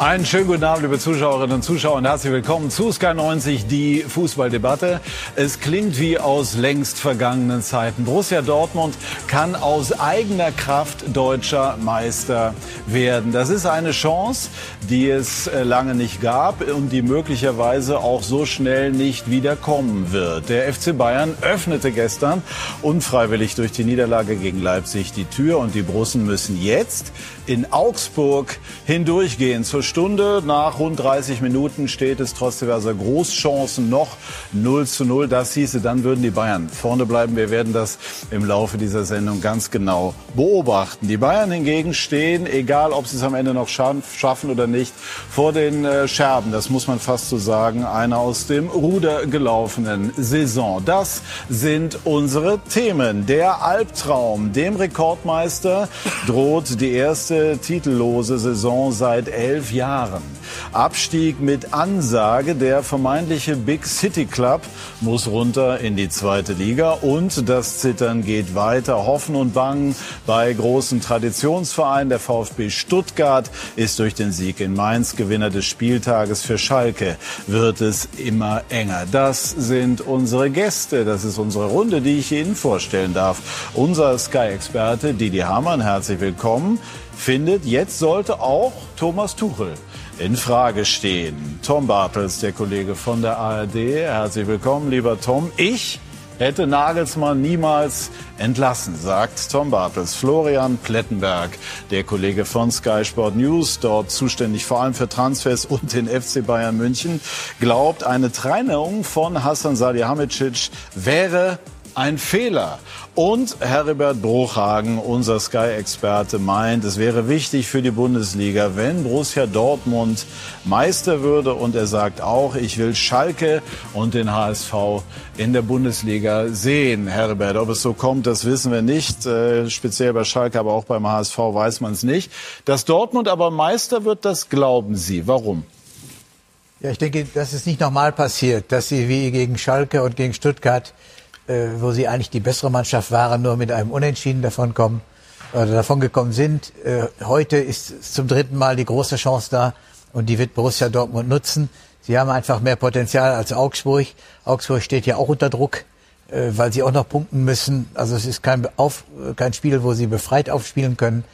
Einen schönen guten Abend, liebe Zuschauerinnen und Zuschauer, und herzlich willkommen zu Sky 90, die Fußballdebatte. Es klingt wie aus längst vergangenen Zeiten. Borussia Dortmund kann aus eigener Kraft deutscher Meister werden. Das ist eine Chance, die es äh, lange nicht gab und die möglicherweise auch so schnell nicht wiederkommen wird. Der FC Bayern öffnete gestern unfreiwillig durch die Niederlage gegen Leipzig die Tür und die Brussen müssen jetzt in Augsburg hindurchgehen. Zur Stunde nach rund 30 Minuten steht es trotz diverser Großchancen noch 0 zu 0. Das hieße, dann würden die Bayern vorne bleiben. Wir werden das im Laufe dieser Sendung ganz genau beobachten. Die Bayern hingegen stehen, egal ob sie es am Ende noch schaffen oder nicht, vor den äh, Scherben. Das muss man fast so sagen. Einer aus dem Ruder gelaufenen Saison. Das sind unsere Themen. Der Albtraum, dem Rekordmeister droht die erste titellose Saison seit elf Jahren. Abstieg mit Ansage. Der vermeintliche Big City Club muss runter in die zweite Liga. Und das Zittern geht weiter. Hoffen und Bangen bei großen Traditionsvereinen. Der VfB Stuttgart ist durch den Sieg in Mainz Gewinner des Spieltages. Für Schalke wird es immer enger. Das sind unsere Gäste. Das ist unsere Runde, die ich Ihnen vorstellen darf. Unser Sky-Experte Didi Hamann, herzlich willkommen findet, jetzt sollte auch Thomas Tuchel in Frage stehen. Tom Bartels, der Kollege von der ARD. Herzlich willkommen, lieber Tom. Ich hätte Nagelsmann niemals entlassen, sagt Tom Bartels. Florian Plettenberg, der Kollege von Sky Sport News, dort zuständig vor allem für Transfers und den FC Bayern München, glaubt, eine Trennung von Hassan Salihamidzic wäre ein Fehler. Und Herbert Bruchhagen, unser Sky-Experte, meint, es wäre wichtig für die Bundesliga, wenn Borussia Dortmund Meister würde. Und er sagt auch, ich will Schalke und den HSV in der Bundesliga sehen. Herbert, ob es so kommt, das wissen wir nicht. Äh, speziell bei Schalke, aber auch beim HSV weiß man es nicht. Dass Dortmund aber Meister wird, das glauben Sie. Warum? Ja, ich denke, das ist nicht normal passiert, dass sie wie gegen Schalke und gegen Stuttgart wo sie eigentlich die bessere Mannschaft waren, nur mit einem Unentschieden davonkommen oder davon gekommen sind. Äh, heute ist zum dritten Mal die große Chance da und die wird Borussia Dortmund nutzen. Sie haben einfach mehr Potenzial als Augsburg. Augsburg steht ja auch unter Druck, äh, weil sie auch noch punkten müssen. Also es ist kein, Auf, kein Spiel, wo sie befreit aufspielen können.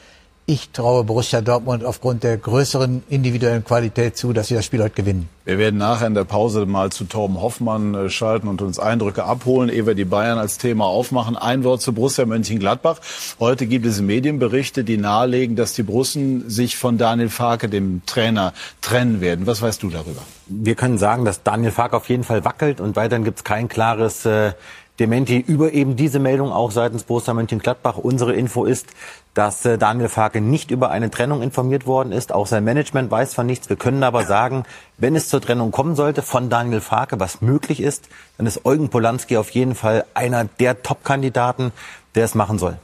Ich traue Borussia Dortmund aufgrund der größeren individuellen Qualität zu, dass sie das Spiel heute gewinnen. Wir werden nachher in der Pause mal zu Torben Hoffmann äh, schalten und uns Eindrücke abholen, ehe wir die Bayern als Thema aufmachen. Ein Wort zu Borussia Mönchengladbach. Heute gibt es Medienberichte, die nahelegen, dass die Brussen sich von Daniel Farke, dem Trainer, trennen werden. Was weißt du darüber? Wir können sagen, dass Daniel Farke auf jeden Fall wackelt und weiterhin gibt es kein klares äh, Dementi über eben diese Meldung auch seitens Borussia Mönchengladbach. Unsere Info ist, dass äh, Daniel Farke nicht über eine Trennung informiert worden ist. Auch sein Management weiß von nichts. Wir können aber sagen, wenn es zur Trennung kommen sollte von Daniel Farke, was möglich ist, dann ist Eugen Polanski auf jeden Fall einer der Top-Kandidaten, der es machen soll.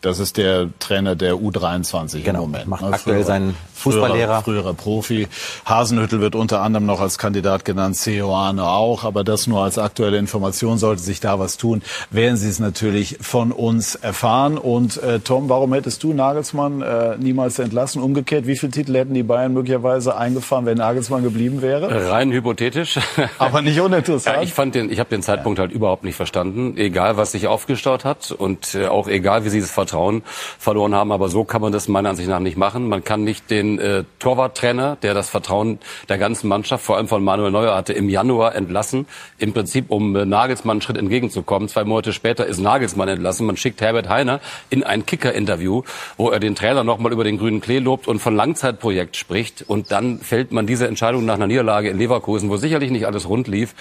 Das ist der Trainer der U23 genau, im Moment. Macht ne? aktuell seinen Fußballlehrer. Früherer, früherer, Profi. Hasenhüttel wird unter anderem noch als Kandidat genannt, Ceoane auch. Aber das nur als aktuelle Information. Sollte sich da was tun, werden Sie es natürlich von uns erfahren. Und äh, Tom, warum hättest du Nagelsmann äh, niemals entlassen? Umgekehrt, wie viele Titel hätten die Bayern möglicherweise eingefahren, wenn Nagelsmann geblieben wäre? Rein hypothetisch. Aber nicht uninteressant. Ja, ich fand den, ich habe den Zeitpunkt ja. halt überhaupt nicht verstanden. Egal, was sich aufgestaut hat und äh, auch egal, wie sie das Vertrauen Vertrauen verloren haben. Aber so kann man das meiner Ansicht nach nicht machen. Man kann nicht den äh, Torwarttrainer, der das Vertrauen der ganzen Mannschaft, vor allem von Manuel Neuer hatte, im Januar entlassen. Im Prinzip, um äh, Nagelsmann einen Schritt entgegenzukommen. Zwei Monate später ist Nagelsmann entlassen. Man schickt Herbert Heiner in ein Kicker-Interview, wo er den Trainer nochmal über den grünen Klee lobt und von Langzeitprojekt spricht. Und dann fällt man diese Entscheidung nach einer Niederlage in Leverkusen, wo sicherlich nicht alles rund lief.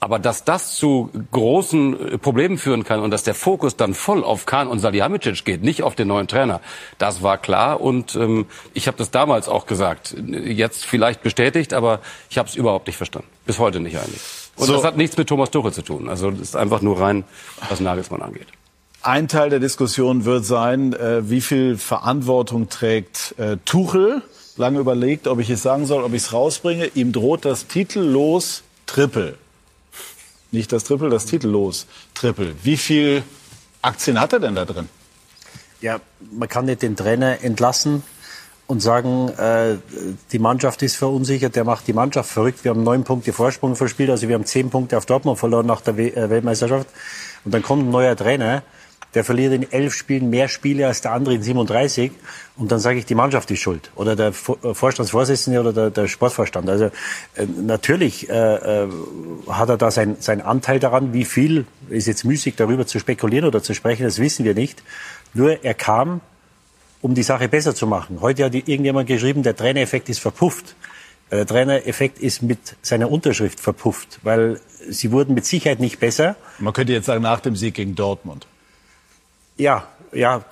Aber dass das zu großen äh, Problemen führen kann und dass der Fokus dann voll auf Kahn und Salihamidzic geht, nicht auf den neuen Trainer, das war klar. Und ähm, ich habe das damals auch gesagt. Jetzt vielleicht bestätigt, aber ich habe es überhaupt nicht verstanden. Bis heute nicht eigentlich. Und so. das hat nichts mit Thomas Tuchel zu tun. Also das ist einfach nur rein, was Nagelsmann angeht. Ein Teil der Diskussion wird sein, äh, wie viel Verantwortung trägt äh, Tuchel. Lange überlegt, ob ich es sagen soll, ob ich es rausbringe. Ihm droht das titellos Triple. Nicht das Triple, das Titellos Triple. Wie viel Aktien hat er denn da drin? Ja, man kann nicht den Trainer entlassen. und sagen, äh, die Mannschaft ist verunsichert, der macht die Mannschaft verrückt. Wir haben neun Punkte Vorsprung verspielt, also wir haben zehn Punkte auf Dortmund verloren nach der äh, Weltmeisterschaft. Und dann kommt ein neuer Trainer, der verliert in elf Spielen mehr Spiele als der andere in 37. Und dann sage ich, die Mannschaft ist schuld. Oder der äh, Vorstandsvorsitzende oder der, der Sportvorstand. Also äh, natürlich äh, äh, hat er da sein, sein Anteil daran. Wie viel ist jetzt müßig, darüber zu spekulieren oder zu sprechen, das wissen wir nicht. Nur er kam, um die Sache besser zu machen. Heute hat irgendjemand geschrieben, der Trainereffekt ist verpufft. Der Trainereffekt ist mit seiner Unterschrift verpufft, weil sie wurden mit Sicherheit nicht besser. Man könnte jetzt sagen, nach dem Sieg gegen Dortmund. Ja, ja,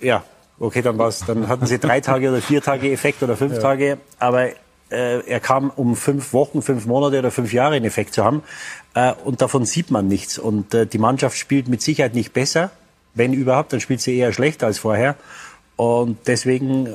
ja. Okay, dann war's. Dann hatten sie drei Tage oder vier Tage Effekt oder fünf ja. Tage. Aber äh, er kam, um fünf Wochen, fünf Monate oder fünf Jahre einen Effekt zu haben. Äh, und davon sieht man nichts. Und äh, die Mannschaft spielt mit Sicherheit nicht besser. Wenn überhaupt, dann spielt sie eher schlechter als vorher. Und deswegen,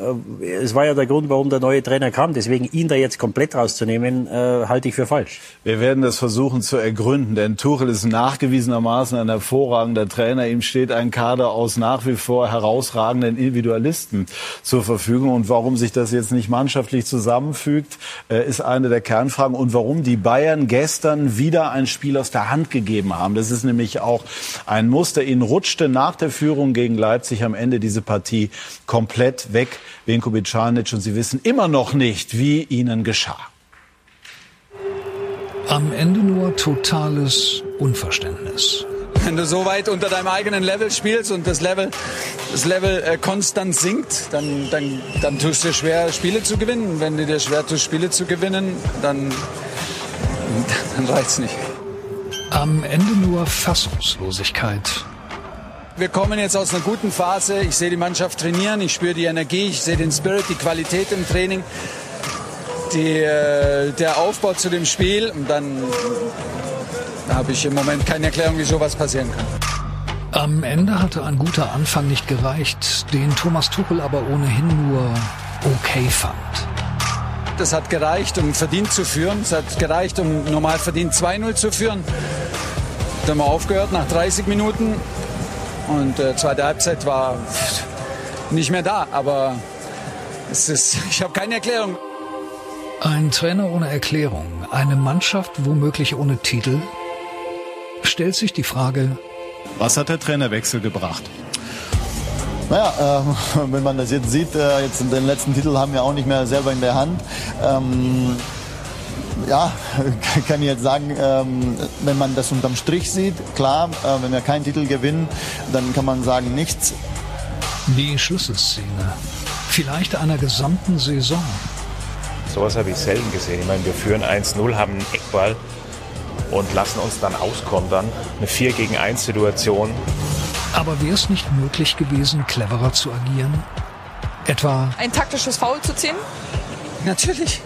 äh, es war ja der Grund, warum der neue Trainer kam. Deswegen ihn da jetzt komplett rauszunehmen, äh, halte ich für falsch. Wir werden das versuchen zu ergründen, denn Tuchel ist nachgewiesenermaßen ein hervorragender Trainer. Ihm steht ein Kader aus nach wie vor herausragenden Individualisten zur Verfügung. Und warum sich das jetzt nicht mannschaftlich zusammenfügt, äh, ist eine der Kernfragen. Und warum die Bayern gestern wieder ein Spiel aus der Hand gegeben haben. Das ist nämlich auch ein Muster. Ihnen rutschte nach der Führung gegen Leipzig am Ende diese Partie komplett weg, Venko Bicanic, und sie wissen immer noch nicht, wie ihnen geschah. Am Ende nur totales Unverständnis. Wenn du so weit unter deinem eigenen Level spielst und das Level, das Level äh, konstant sinkt, dann, dann, dann tust du dir schwer, Spiele zu gewinnen. Wenn du dir schwer tust, Spiele zu gewinnen, dann, dann reicht's nicht. Am Ende nur Fassungslosigkeit wir kommen jetzt aus einer guten Phase. Ich sehe die Mannschaft trainieren, ich spüre die Energie, ich sehe den Spirit, die Qualität im Training, die, äh, der Aufbau zu dem Spiel. Und dann habe ich im Moment keine Erklärung, wie sowas passieren kann. Am Ende hatte ein guter Anfang nicht gereicht, den Thomas Tuchel aber ohnehin nur okay fand. Das hat gereicht, um verdient zu führen. Es hat gereicht, um normal verdient 2-0 zu führen. Dann haben wir aufgehört nach 30 Minuten. Und äh, zweite Halbzeit war nicht mehr da. Aber es ist, ich habe keine Erklärung. Ein Trainer ohne Erklärung, eine Mannschaft womöglich ohne Titel. Stellt sich die Frage, was hat der Trainerwechsel gebracht? Naja, äh, wenn man das jetzt sieht, äh, jetzt den letzten Titel haben wir auch nicht mehr selber in der Hand. Ähm, ja, kann ich jetzt sagen, ähm, wenn man das unterm Strich sieht, klar, äh, wenn wir keinen Titel gewinnen, dann kann man sagen nichts. Die Schlüsselszene, vielleicht einer gesamten Saison. Sowas habe ich selten gesehen. Ich meine, wir führen 1-0, haben einen Eckball und lassen uns dann auskontern. Eine 4 gegen 1 Situation. Aber wäre es nicht möglich gewesen, cleverer zu agieren? Etwa ein taktisches Foul zu ziehen? Natürlich.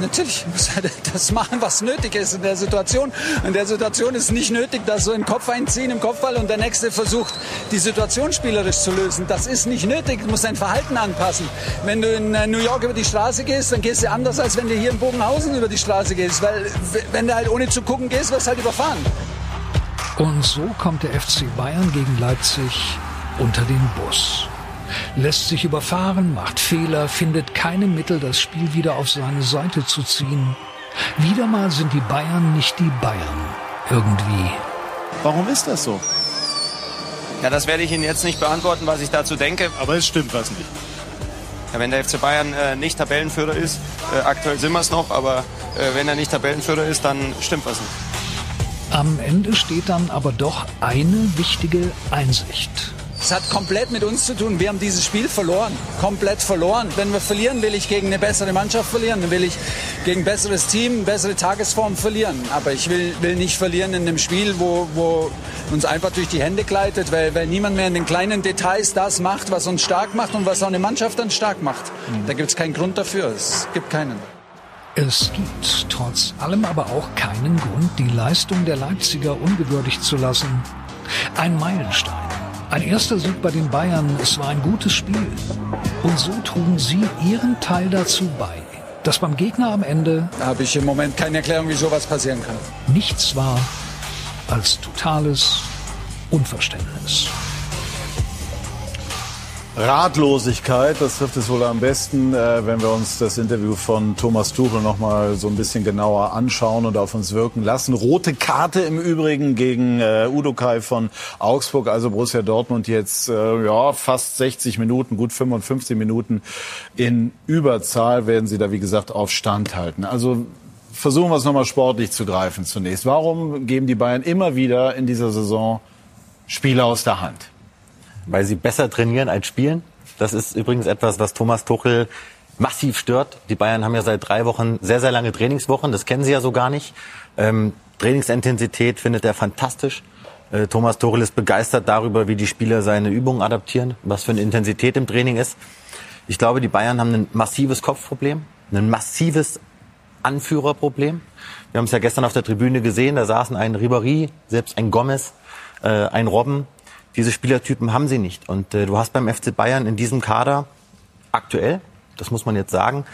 Natürlich muss er das machen, was nötig ist in der Situation. In der Situation ist nicht nötig, dass so im Kopf einziehen, im Kopfball und der Nächste versucht, die Situation spielerisch zu lösen. Das ist nicht nötig. Du musst dein Verhalten anpassen. Wenn du in äh, New York über die Straße gehst, dann gehst du anders, als wenn du hier in Bogenhausen über die Straße gehst. Weil wenn du halt ohne zu gucken gehst, wirst du halt überfahren. Und so kommt der FC Bayern gegen Leipzig unter den Bus lässt sich überfahren, macht Fehler, findet keine Mittel, das Spiel wieder auf seine Seite zu ziehen. Wieder mal sind die Bayern nicht die Bayern. Irgendwie. Warum ist das so? Ja, das werde ich Ihnen jetzt nicht beantworten, was ich dazu denke. Aber es stimmt was nicht. Ja, wenn der FC Bayern äh, nicht Tabellenführer ist, äh, aktuell sind wir es noch, aber äh, wenn er nicht Tabellenführer ist, dann stimmt was nicht. Am Ende steht dann aber doch eine wichtige Einsicht. Es hat komplett mit uns zu tun. Wir haben dieses Spiel verloren. Komplett verloren. Wenn wir verlieren, will ich gegen eine bessere Mannschaft verlieren. Dann will ich gegen ein besseres Team, bessere Tagesform verlieren. Aber ich will, will nicht verlieren in einem Spiel, wo, wo uns einfach durch die Hände gleitet, weil, weil niemand mehr in den kleinen Details das macht, was uns stark macht und was auch eine Mannschaft dann stark macht. Da gibt es keinen Grund dafür. Es gibt keinen. Es gibt trotz allem aber auch keinen Grund, die Leistung der Leipziger ungewürdigt zu lassen. Ein Meilenstein ein erster Sieg bei den Bayern, es war ein gutes Spiel. Und so trugen sie ihren Teil dazu bei, dass beim Gegner am Ende... Da habe ich im Moment keine Erklärung, wie sowas passieren kann. Nichts war als totales Unverständnis. Ratlosigkeit, das trifft es wohl am besten, äh, wenn wir uns das Interview von Thomas Tuchel noch mal so ein bisschen genauer anschauen und auf uns wirken lassen. Rote Karte im Übrigen gegen äh, Udo Kai von Augsburg, also Borussia Dortmund jetzt äh, ja fast 60 Minuten, gut 55 Minuten in Überzahl werden sie da wie gesagt auf Stand halten. Also versuchen wir es nochmal sportlich zu greifen zunächst. Warum geben die Bayern immer wieder in dieser Saison Spiele aus der Hand? Weil sie besser trainieren als spielen. Das ist übrigens etwas, was Thomas Tuchel massiv stört. Die Bayern haben ja seit drei Wochen sehr, sehr lange Trainingswochen. Das kennen sie ja so gar nicht. Ähm, Trainingsintensität findet er fantastisch. Äh, Thomas Tuchel ist begeistert darüber, wie die Spieler seine Übungen adaptieren, was für eine Intensität im Training ist. Ich glaube, die Bayern haben ein massives Kopfproblem, ein massives Anführerproblem. Wir haben es ja gestern auf der Tribüne gesehen, da saßen ein Ribéry, selbst ein Gomez, äh, ein Robben, diese Spielertypen haben sie nicht. Und äh, du hast beim FC Bayern in diesem Kader aktuell, das muss man jetzt sagen,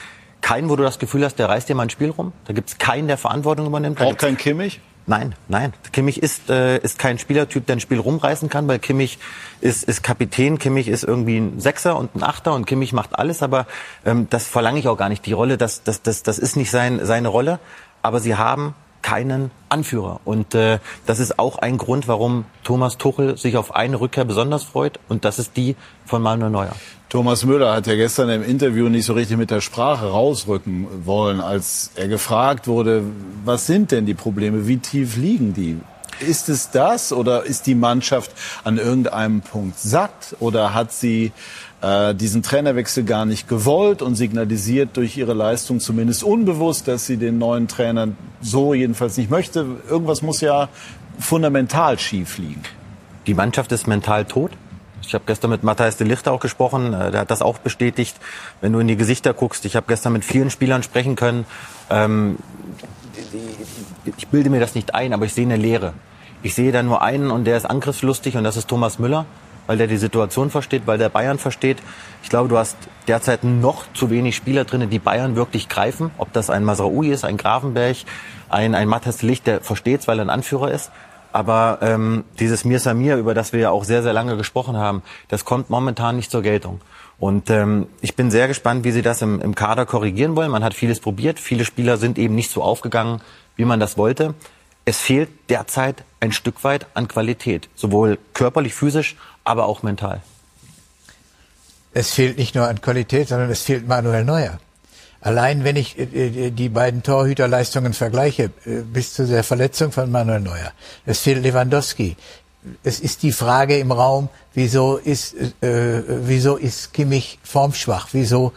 keinen, wo du das Gefühl hast, der reißt dir mal ein Spiel rum. Da gibt es keinen, der Verantwortung übernimmt. Auch kein Kimmich? Nein, nein. Kimmich ist, äh, ist kein Spielertyp, der ein Spiel rumreißen kann, weil Kimmich ist, ist Kapitän, Kimmich ist irgendwie ein Sechser und ein Achter und Kimmich macht alles, aber ähm, das verlange ich auch gar nicht. Die Rolle, das, das, das, das ist nicht sein, seine Rolle. Aber sie haben keinen Anführer. Und äh, das ist auch ein Grund, warum Thomas Tuchel sich auf eine Rückkehr besonders freut. Und das ist die von Manuel Neuer. Thomas Müller hat ja gestern im Interview nicht so richtig mit der Sprache rausrücken wollen, als er gefragt wurde, was sind denn die Probleme, wie tief liegen die? Ist es das oder ist die Mannschaft an irgendeinem Punkt satt oder hat sie äh, diesen Trainerwechsel gar nicht gewollt und signalisiert durch ihre Leistung zumindest unbewusst, dass sie den neuen Trainer so jedenfalls nicht möchte. Irgendwas muss ja fundamental schief liegen. Die Mannschaft ist mental tot. Ich habe gestern mit Matthias de Licht auch gesprochen, äh, der hat das auch bestätigt. Wenn du in die Gesichter guckst, ich habe gestern mit vielen Spielern sprechen können. Ähm, ich bilde mir das nicht ein, aber ich sehe eine Leere. Ich sehe da nur einen und der ist angriffslustig und das ist Thomas Müller weil der die Situation versteht, weil der Bayern versteht. Ich glaube, du hast derzeit noch zu wenig Spieler drin, die Bayern wirklich greifen. Ob das ein Masraoui ist, ein Grafenberg, ein, ein Matthias Licht, der versteht weil er ein Anführer ist. Aber ähm, dieses Mir Samir, über das wir ja auch sehr, sehr lange gesprochen haben, das kommt momentan nicht zur Geltung. Und ähm, ich bin sehr gespannt, wie sie das im, im Kader korrigieren wollen. Man hat vieles probiert. Viele Spieler sind eben nicht so aufgegangen, wie man das wollte. Es fehlt derzeit ein Stück weit an Qualität, sowohl körperlich, physisch aber auch mental. Es fehlt nicht nur an Qualität, sondern es fehlt Manuel Neuer. Allein wenn ich äh, äh, die beiden Torhüterleistungen vergleiche, äh, bis zu der Verletzung von Manuel Neuer, es fehlt Lewandowski. Es ist die Frage im Raum, wieso ist, äh, wieso ist Kimmich formschwach? Wieso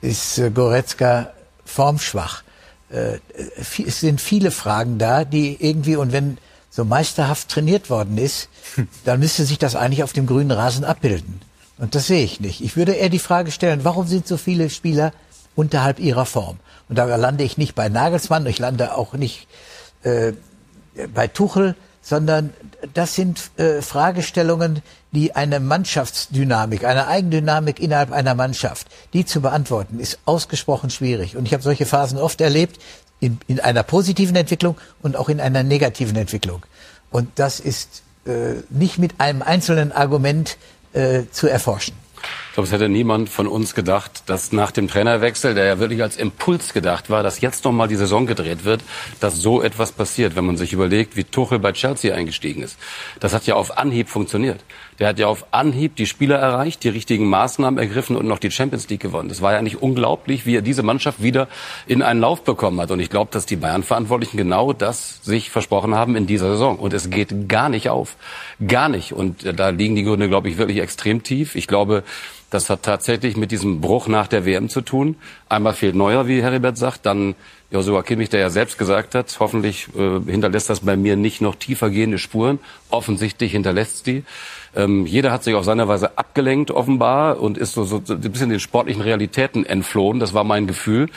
ist Goretzka formschwach? Äh, es sind viele Fragen da, die irgendwie, und wenn so meisterhaft trainiert worden ist, dann müsste sich das eigentlich auf dem grünen Rasen abbilden. Und das sehe ich nicht. Ich würde eher die Frage stellen, warum sind so viele Spieler unterhalb ihrer Form? Und da lande ich nicht bei Nagelsmann, ich lande auch nicht äh, bei Tuchel, sondern das sind äh, Fragestellungen, die eine Mannschaftsdynamik, eine Eigendynamik innerhalb einer Mannschaft, die zu beantworten, ist ausgesprochen schwierig. Und ich habe solche Phasen oft erlebt, in, in einer positiven Entwicklung und auch in einer negativen Entwicklung. Und das ist äh, nicht mit einem einzelnen Argument äh, zu erforschen. Ich glaube, es hätte niemand von uns gedacht, dass nach dem Trainerwechsel, der ja wirklich als Impuls gedacht war, dass jetzt nochmal die Saison gedreht wird, dass so etwas passiert, wenn man sich überlegt, wie Tuchel bei Chelsea eingestiegen ist. Das hat ja auf Anhieb funktioniert. Der hat ja auf Anhieb die Spieler erreicht, die richtigen Maßnahmen ergriffen und noch die Champions League gewonnen. Das war ja nicht unglaublich, wie er diese Mannschaft wieder in einen Lauf bekommen hat. Und ich glaube, dass die Bayern-Verantwortlichen genau das sich versprochen haben in dieser Saison. Und es geht gar nicht auf. Gar nicht. Und da liegen die Gründe, glaube ich, wirklich extrem tief. Ich glaube, das hat tatsächlich mit diesem Bruch nach der WM zu tun. Einmal fehlt Neuer, wie Heribert sagt, dann Joshua Kimmich, der ja selbst gesagt hat, hoffentlich äh, hinterlässt das bei mir nicht noch tiefer gehende Spuren. Offensichtlich hinterlässt die. Ähm, jeder hat sich auf seine Weise abgelenkt, offenbar, und ist so, so, ein bisschen den sportlichen Realitäten entflohen. Das war mein Gefühl.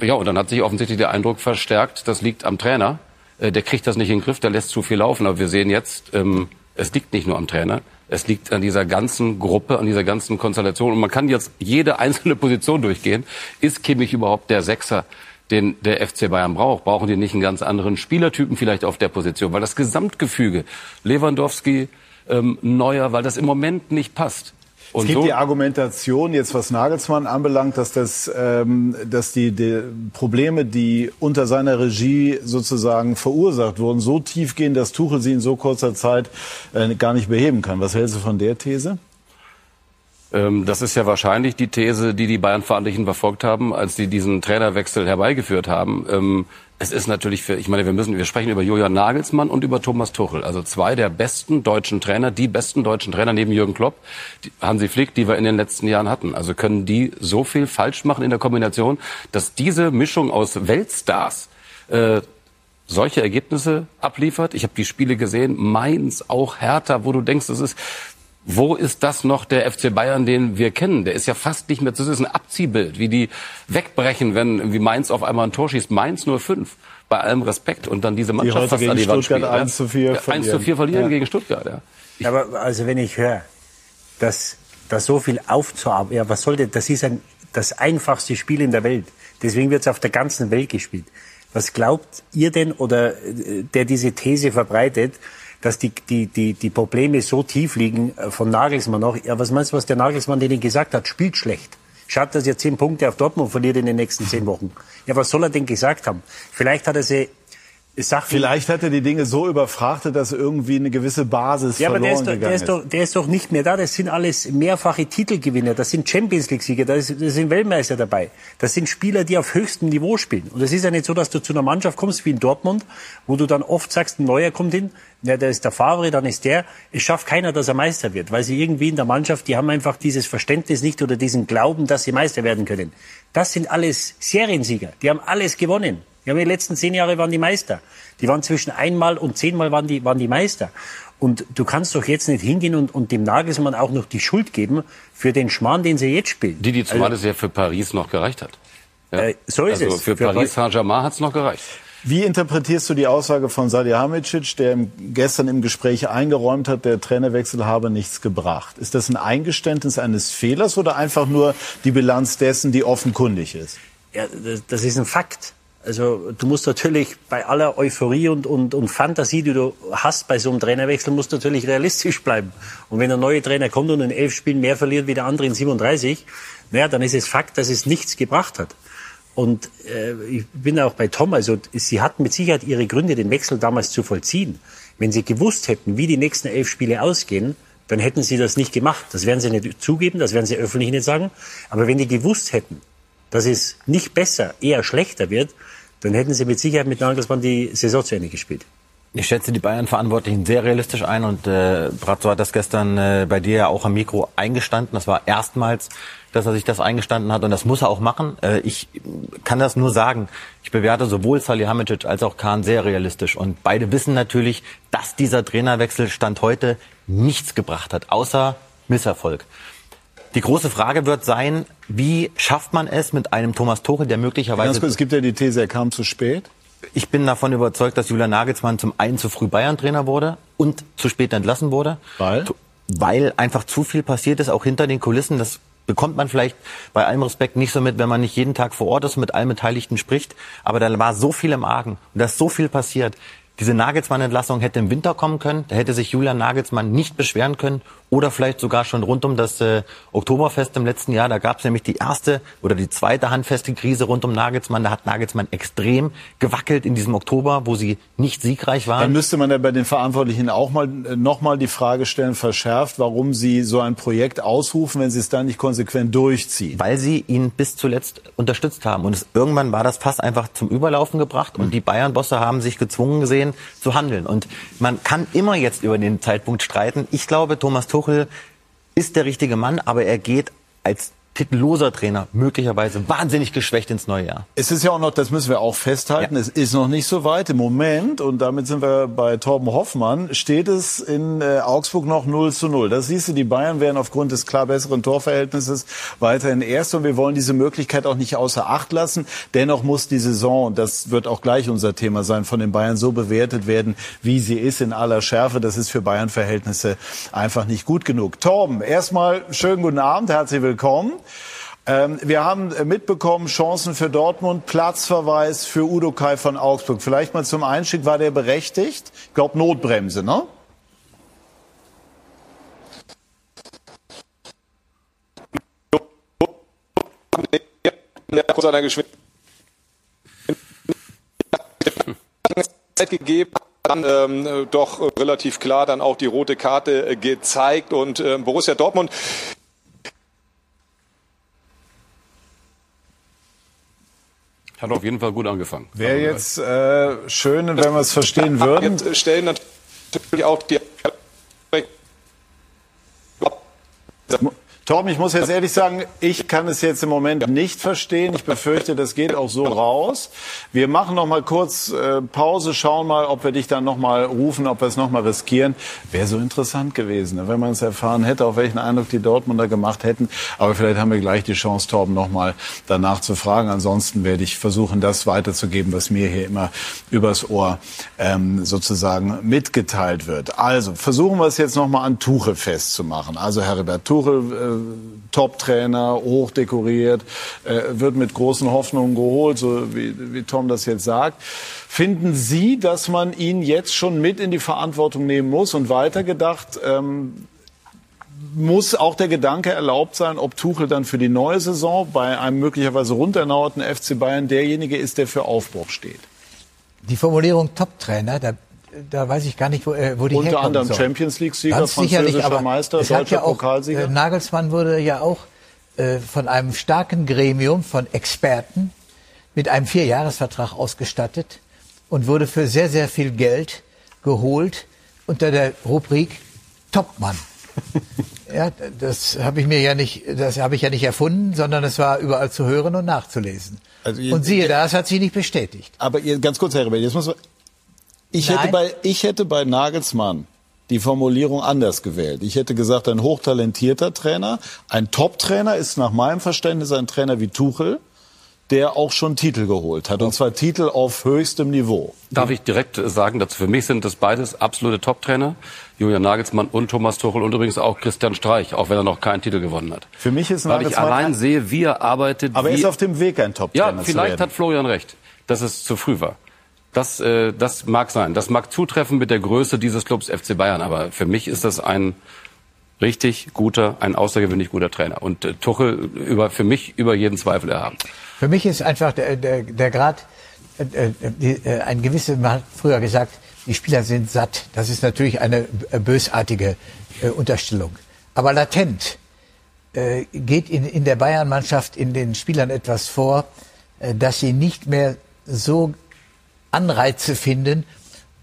Ja, und dann hat sich offensichtlich der Eindruck verstärkt, das liegt am Trainer. Äh, der kriegt das nicht in den Griff, der lässt zu viel laufen. Aber wir sehen jetzt, ähm, es liegt nicht nur am Trainer. Es liegt an dieser ganzen Gruppe, an dieser ganzen Konstellation. Und man kann jetzt jede einzelne Position durchgehen. Ist Kimmich überhaupt der Sechser, den der FC Bayern braucht? Brauchen die nicht einen ganz anderen Spielertypen vielleicht auf der Position? Weil das Gesamtgefüge, Lewandowski, ähm, Neuer, weil das im Moment nicht passt. es gibt so die Argumentation, jetzt was Nagelsmann anbelangt, dass, das, ähm, dass die, die Probleme, die unter seiner Regie sozusagen verursacht wurden, so tief gehen, dass Tuchel sie in so kurzer Zeit äh, gar nicht beheben kann. Was hältst du von der These? Ähm, das ist ja wahrscheinlich die These, die die Bayern-Verantwortlichen verfolgt haben, als sie diesen Trainerwechsel herbeigeführt haben. Ähm, es ist natürlich für, ich meine, wir müssen, wir sprechen über Julian Nagelsmann und über Thomas Tuchel. Also zwei der besten deutschen Trainer, die besten deutschen Trainer neben Jürgen Klopp, Hansi Flick, die wir in den letzten Jahren hatten. Also können die so viel falsch machen in der Kombination, dass diese Mischung aus Weltstars äh, solche Ergebnisse abliefert. Ich habe die Spiele gesehen, Mainz, auch Hertha, wo du denkst, das ist wo ist das noch der FC Bayern, den wir kennen? Der ist ja fast nicht mehr, das ist ein Abziehbild, wie die wegbrechen, wenn wie Mainz auf einmal ein Tor schießt. Mainz nur fünf, bei allem Respekt. Und dann diese Mannschaft die fast an die Wand spielt. 1 zu 4 ja, 1 zu 4 verlieren ja. gegen Stuttgart, ja. Ich Aber also wenn ich höre, dass da so viel aufzuarbeiten, ja, was soll denn, das ist ein, das einfachste Spiel in der Welt. Deswegen wird es auf der ganzen Welt gespielt. Was glaubt ihr denn oder äh, der diese These verbreitet, dass die, die, die, die Probleme so tief liegen äh, von Nagelsmann auch. Ja, was meinst du, was der Nagelsmann denen gesagt hat? Spielt schlecht. Schaut, dass ihr zehn Punkte auf Dortmund verliert in den nächsten zehn Wochen. Ja, was soll er denn gesagt haben? Vielleicht hat er sie Sachen. Vielleicht hat er die Dinge so überfrachtet, dass irgendwie eine gewisse Basis ja, verloren aber der ist, doch, der ist. Doch, der ist doch nicht mehr da. Das sind alles mehrfache Titelgewinner. Das sind Champions League-Sieger. Da, sind Weltmeister dabei. Das sind Spieler, die auf höchstem Niveau spielen. Und es ist ja nicht so, dass du zu einer Mannschaft kommst wie in Dortmund, wo du dann oft sagst, ein Neuer kommt hin, ja, der ist der Favre, dann ist der. Es schafft keiner, dass er Meister wird, weil sie irgendwie in der Mannschaft, die haben einfach dieses Verständnis nicht oder diesen Glauben, dass sie Meister werden können. Das sind alles Seriensieger. Die haben alles gewonnen. Die haben die letzten zehn Jahre waren die Meister. Die waren zwischen einmal und zehnmal waren die, waren die Meister. Und du kannst doch jetzt nicht hingehen und, und dem Nagelsmann auch noch die Schuld geben für den Schmarrn, den sie jetzt spielen. Die, die zumal also, es ja für Paris noch gereicht hat. Ja? Äh, so ist also es. Für, für Paris Saint-Germain hat es noch gereicht. Wie interpretierst du die Aussage von Salihamidzic, der gestern im Gespräch eingeräumt hat, der Trainerwechsel habe nichts gebracht? Ist das ein Eingeständnis eines Fehlers oder einfach nur die Bilanz dessen, die offenkundig ist? Ja, das, das ist ein Fakt. Also du musst natürlich bei aller Euphorie und, und, und Fantasie, die du hast bei so einem Trainerwechsel, musst du natürlich realistisch bleiben. Und wenn ein neuer Trainer kommt und in elf Spielen mehr verliert wie der andere in 37, naja, dann ist es Fakt, dass es nichts gebracht hat. Und äh, ich bin auch bei Tom, also sie hatten mit Sicherheit ihre Gründe, den Wechsel damals zu vollziehen. Wenn sie gewusst hätten, wie die nächsten elf Spiele ausgehen, dann hätten sie das nicht gemacht. Das werden sie nicht zugeben, das werden sie öffentlich nicht sagen. Aber wenn die gewusst hätten, dass es nicht besser, eher schlechter wird, dann hätten sie mit Sicherheit mit Nagelsmann die Saison zu Ende gespielt. Ich schätze die Bayern-Verantwortlichen sehr realistisch ein und äh, Brazzo hat das gestern äh, bei dir ja auch am Mikro eingestanden. Das war erstmals, dass er sich das eingestanden hat und das muss er auch machen. Äh, ich kann das nur sagen. Ich bewerte sowohl Salihamidzic als auch Kahn sehr realistisch und beide wissen natürlich, dass dieser Trainerwechsel Stand heute nichts gebracht hat, außer Misserfolg. Die große Frage wird sein, wie schafft man es mit einem Thomas Tuchel, der möglicherweise... Kurz, es gibt ja die These, er kam zu spät. Ich bin davon überzeugt, dass Julian Nagelsmann zum einen zu früh Bayern-Trainer wurde und zu spät entlassen wurde. Weil? Weil einfach zu viel passiert ist, auch hinter den Kulissen. Das bekommt man vielleicht bei allem Respekt nicht so mit, wenn man nicht jeden Tag vor Ort ist und mit allen Beteiligten spricht. Aber da war so viel im Argen und da ist so viel passiert. Diese Nagelsmann-Entlassung hätte im Winter kommen können. Da hätte sich Julian Nagelsmann nicht beschweren können. Oder vielleicht sogar schon rund um das äh, Oktoberfest im letzten Jahr. Da gab es nämlich die erste oder die zweite handfeste Krise rund um Nagelsmann. Da hat Nagelsmann extrem gewackelt in diesem Oktober, wo sie nicht siegreich waren. Dann müsste man ja bei den Verantwortlichen auch mal äh, noch mal die Frage stellen, verschärft, warum sie so ein Projekt ausrufen, wenn sie es dann nicht konsequent durchziehen. Weil sie ihn bis zuletzt unterstützt haben. Und es, irgendwann war das Fass einfach zum Überlaufen gebracht. Und die Bayern-Bosse haben sich gezwungen gesehen, zu handeln. Und man kann immer jetzt über den Zeitpunkt streiten. Ich glaube, Thomas Tuchel ist der richtige Mann, aber er geht als titelloser Trainer möglicherweise wahnsinnig geschwächt ins neue Jahr. Es ist ja auch noch, das müssen wir auch festhalten, ja. es ist noch nicht so weit. Im Moment, und damit sind wir bei Torben Hoffmann, steht es in äh, Augsburg noch 0 zu 0. Das siehst du, die Bayern werden aufgrund des klar besseren Torverhältnisses weiterhin erst und wir wollen diese Möglichkeit auch nicht außer Acht lassen. Dennoch muss die Saison, das wird auch gleich unser Thema sein, von den Bayern so bewertet werden, wie sie ist in aller Schärfe. Das ist für Bayern-Verhältnisse einfach nicht gut genug. Torben, erstmal schönen guten Abend, herzlich willkommen. Ähm, wir haben äh, mitbekommen, Chancen für Dortmund, Platzverweis für Udo Kai von Augsburg. Vielleicht mal zum Einstieg, war der berechtigt? Ich glaube, Notbremse, ne? kurz an der Geschwindigkeit gegeben, dann ähm, doch relativ klar dann auch die rote Karte äh, gezeigt und äh, Borussia Dortmund Hat auf jeden Fall gut angefangen. Wäre jetzt äh, schön, wenn wir es verstehen würden. Jetzt stellen natürlich auch die Torben, ich muss jetzt ehrlich sagen, ich kann es jetzt im Moment nicht verstehen. Ich befürchte, das geht auch so raus. Wir machen noch mal kurz äh, Pause, schauen mal, ob wir dich dann noch mal rufen, ob wir es noch mal riskieren. Wäre so interessant gewesen, ne, wenn man es erfahren hätte, auf welchen Eindruck die Dortmunder gemacht hätten. Aber vielleicht haben wir gleich die Chance, Torben noch mal danach zu fragen. Ansonsten werde ich versuchen, das weiterzugeben, was mir hier immer übers Ohr ähm, sozusagen mitgeteilt wird. Also versuchen wir es jetzt noch mal an Tuchel festzumachen. Also Herbert Tuchel äh, Top-Trainer, hochdekoriert, äh, wird mit großen Hoffnungen geholt, so wie, wie Tom das jetzt sagt. Finden Sie, dass man ihn jetzt schon mit in die Verantwortung nehmen muss und weitergedacht, ähm, muss auch der Gedanke erlaubt sein, ob Tuchel dann für die neue Saison bei einem möglicherweise rundernauerten FC Bayern derjenige ist, der für Aufbruch steht? Die Formulierung Top-Trainer, da da weiß ich gar nicht, wo, äh, wo die Unter anderem soll. Champions League-Sieger, französischer aber Meister, deutscher ja auch, Pokalsieger. Äh, Nagelsmann wurde ja auch äh, von einem starken Gremium von Experten mit einem Vierjahresvertrag ausgestattet und wurde für sehr, sehr viel Geld geholt unter der Rubrik Topmann. ja, das habe ich mir ja nicht, das habe ich ja nicht erfunden, sondern es war überall zu hören und nachzulesen. Also ihr- und siehe da, es hat sich nicht bestätigt. Aber ihr, ganz kurz, Herr Rebell, jetzt muss man, ich Nein. hätte bei, ich hätte bei Nagelsmann die Formulierung anders gewählt. Ich hätte gesagt, ein hochtalentierter Trainer, ein Top-Trainer ist nach meinem Verständnis ein Trainer wie Tuchel, der auch schon Titel geholt hat. Und zwar Titel auf höchstem Niveau. Darf ich direkt sagen, dass für mich sind das beides absolute Top-Trainer. Julian Nagelsmann und Thomas Tuchel und übrigens auch Christian Streich, auch wenn er noch keinen Titel gewonnen hat. Für mich ist Weil ich Nagelsmann allein ein- sehe, wie er arbeitet. Aber er ist auf dem Weg, ein Top-Trainer Ja, zu vielleicht hat Florian recht, dass es zu früh war. Das, äh, das mag sein. Das mag zutreffen mit der Größe dieses Clubs FC Bayern. Aber für mich ist das ein richtig guter, ein außergewöhnlich guter Trainer. Und äh, Tuchel über, für mich über jeden Zweifel erhaben. Für mich ist einfach der, der, der Grad, äh, äh, die, äh, ein gewisses, man hat früher gesagt, die Spieler sind satt. Das ist natürlich eine äh, bösartige äh, Unterstellung. Aber latent äh, geht in, in der Bayern-Mannschaft in den Spielern etwas vor, äh, dass sie nicht mehr so Anreize finden,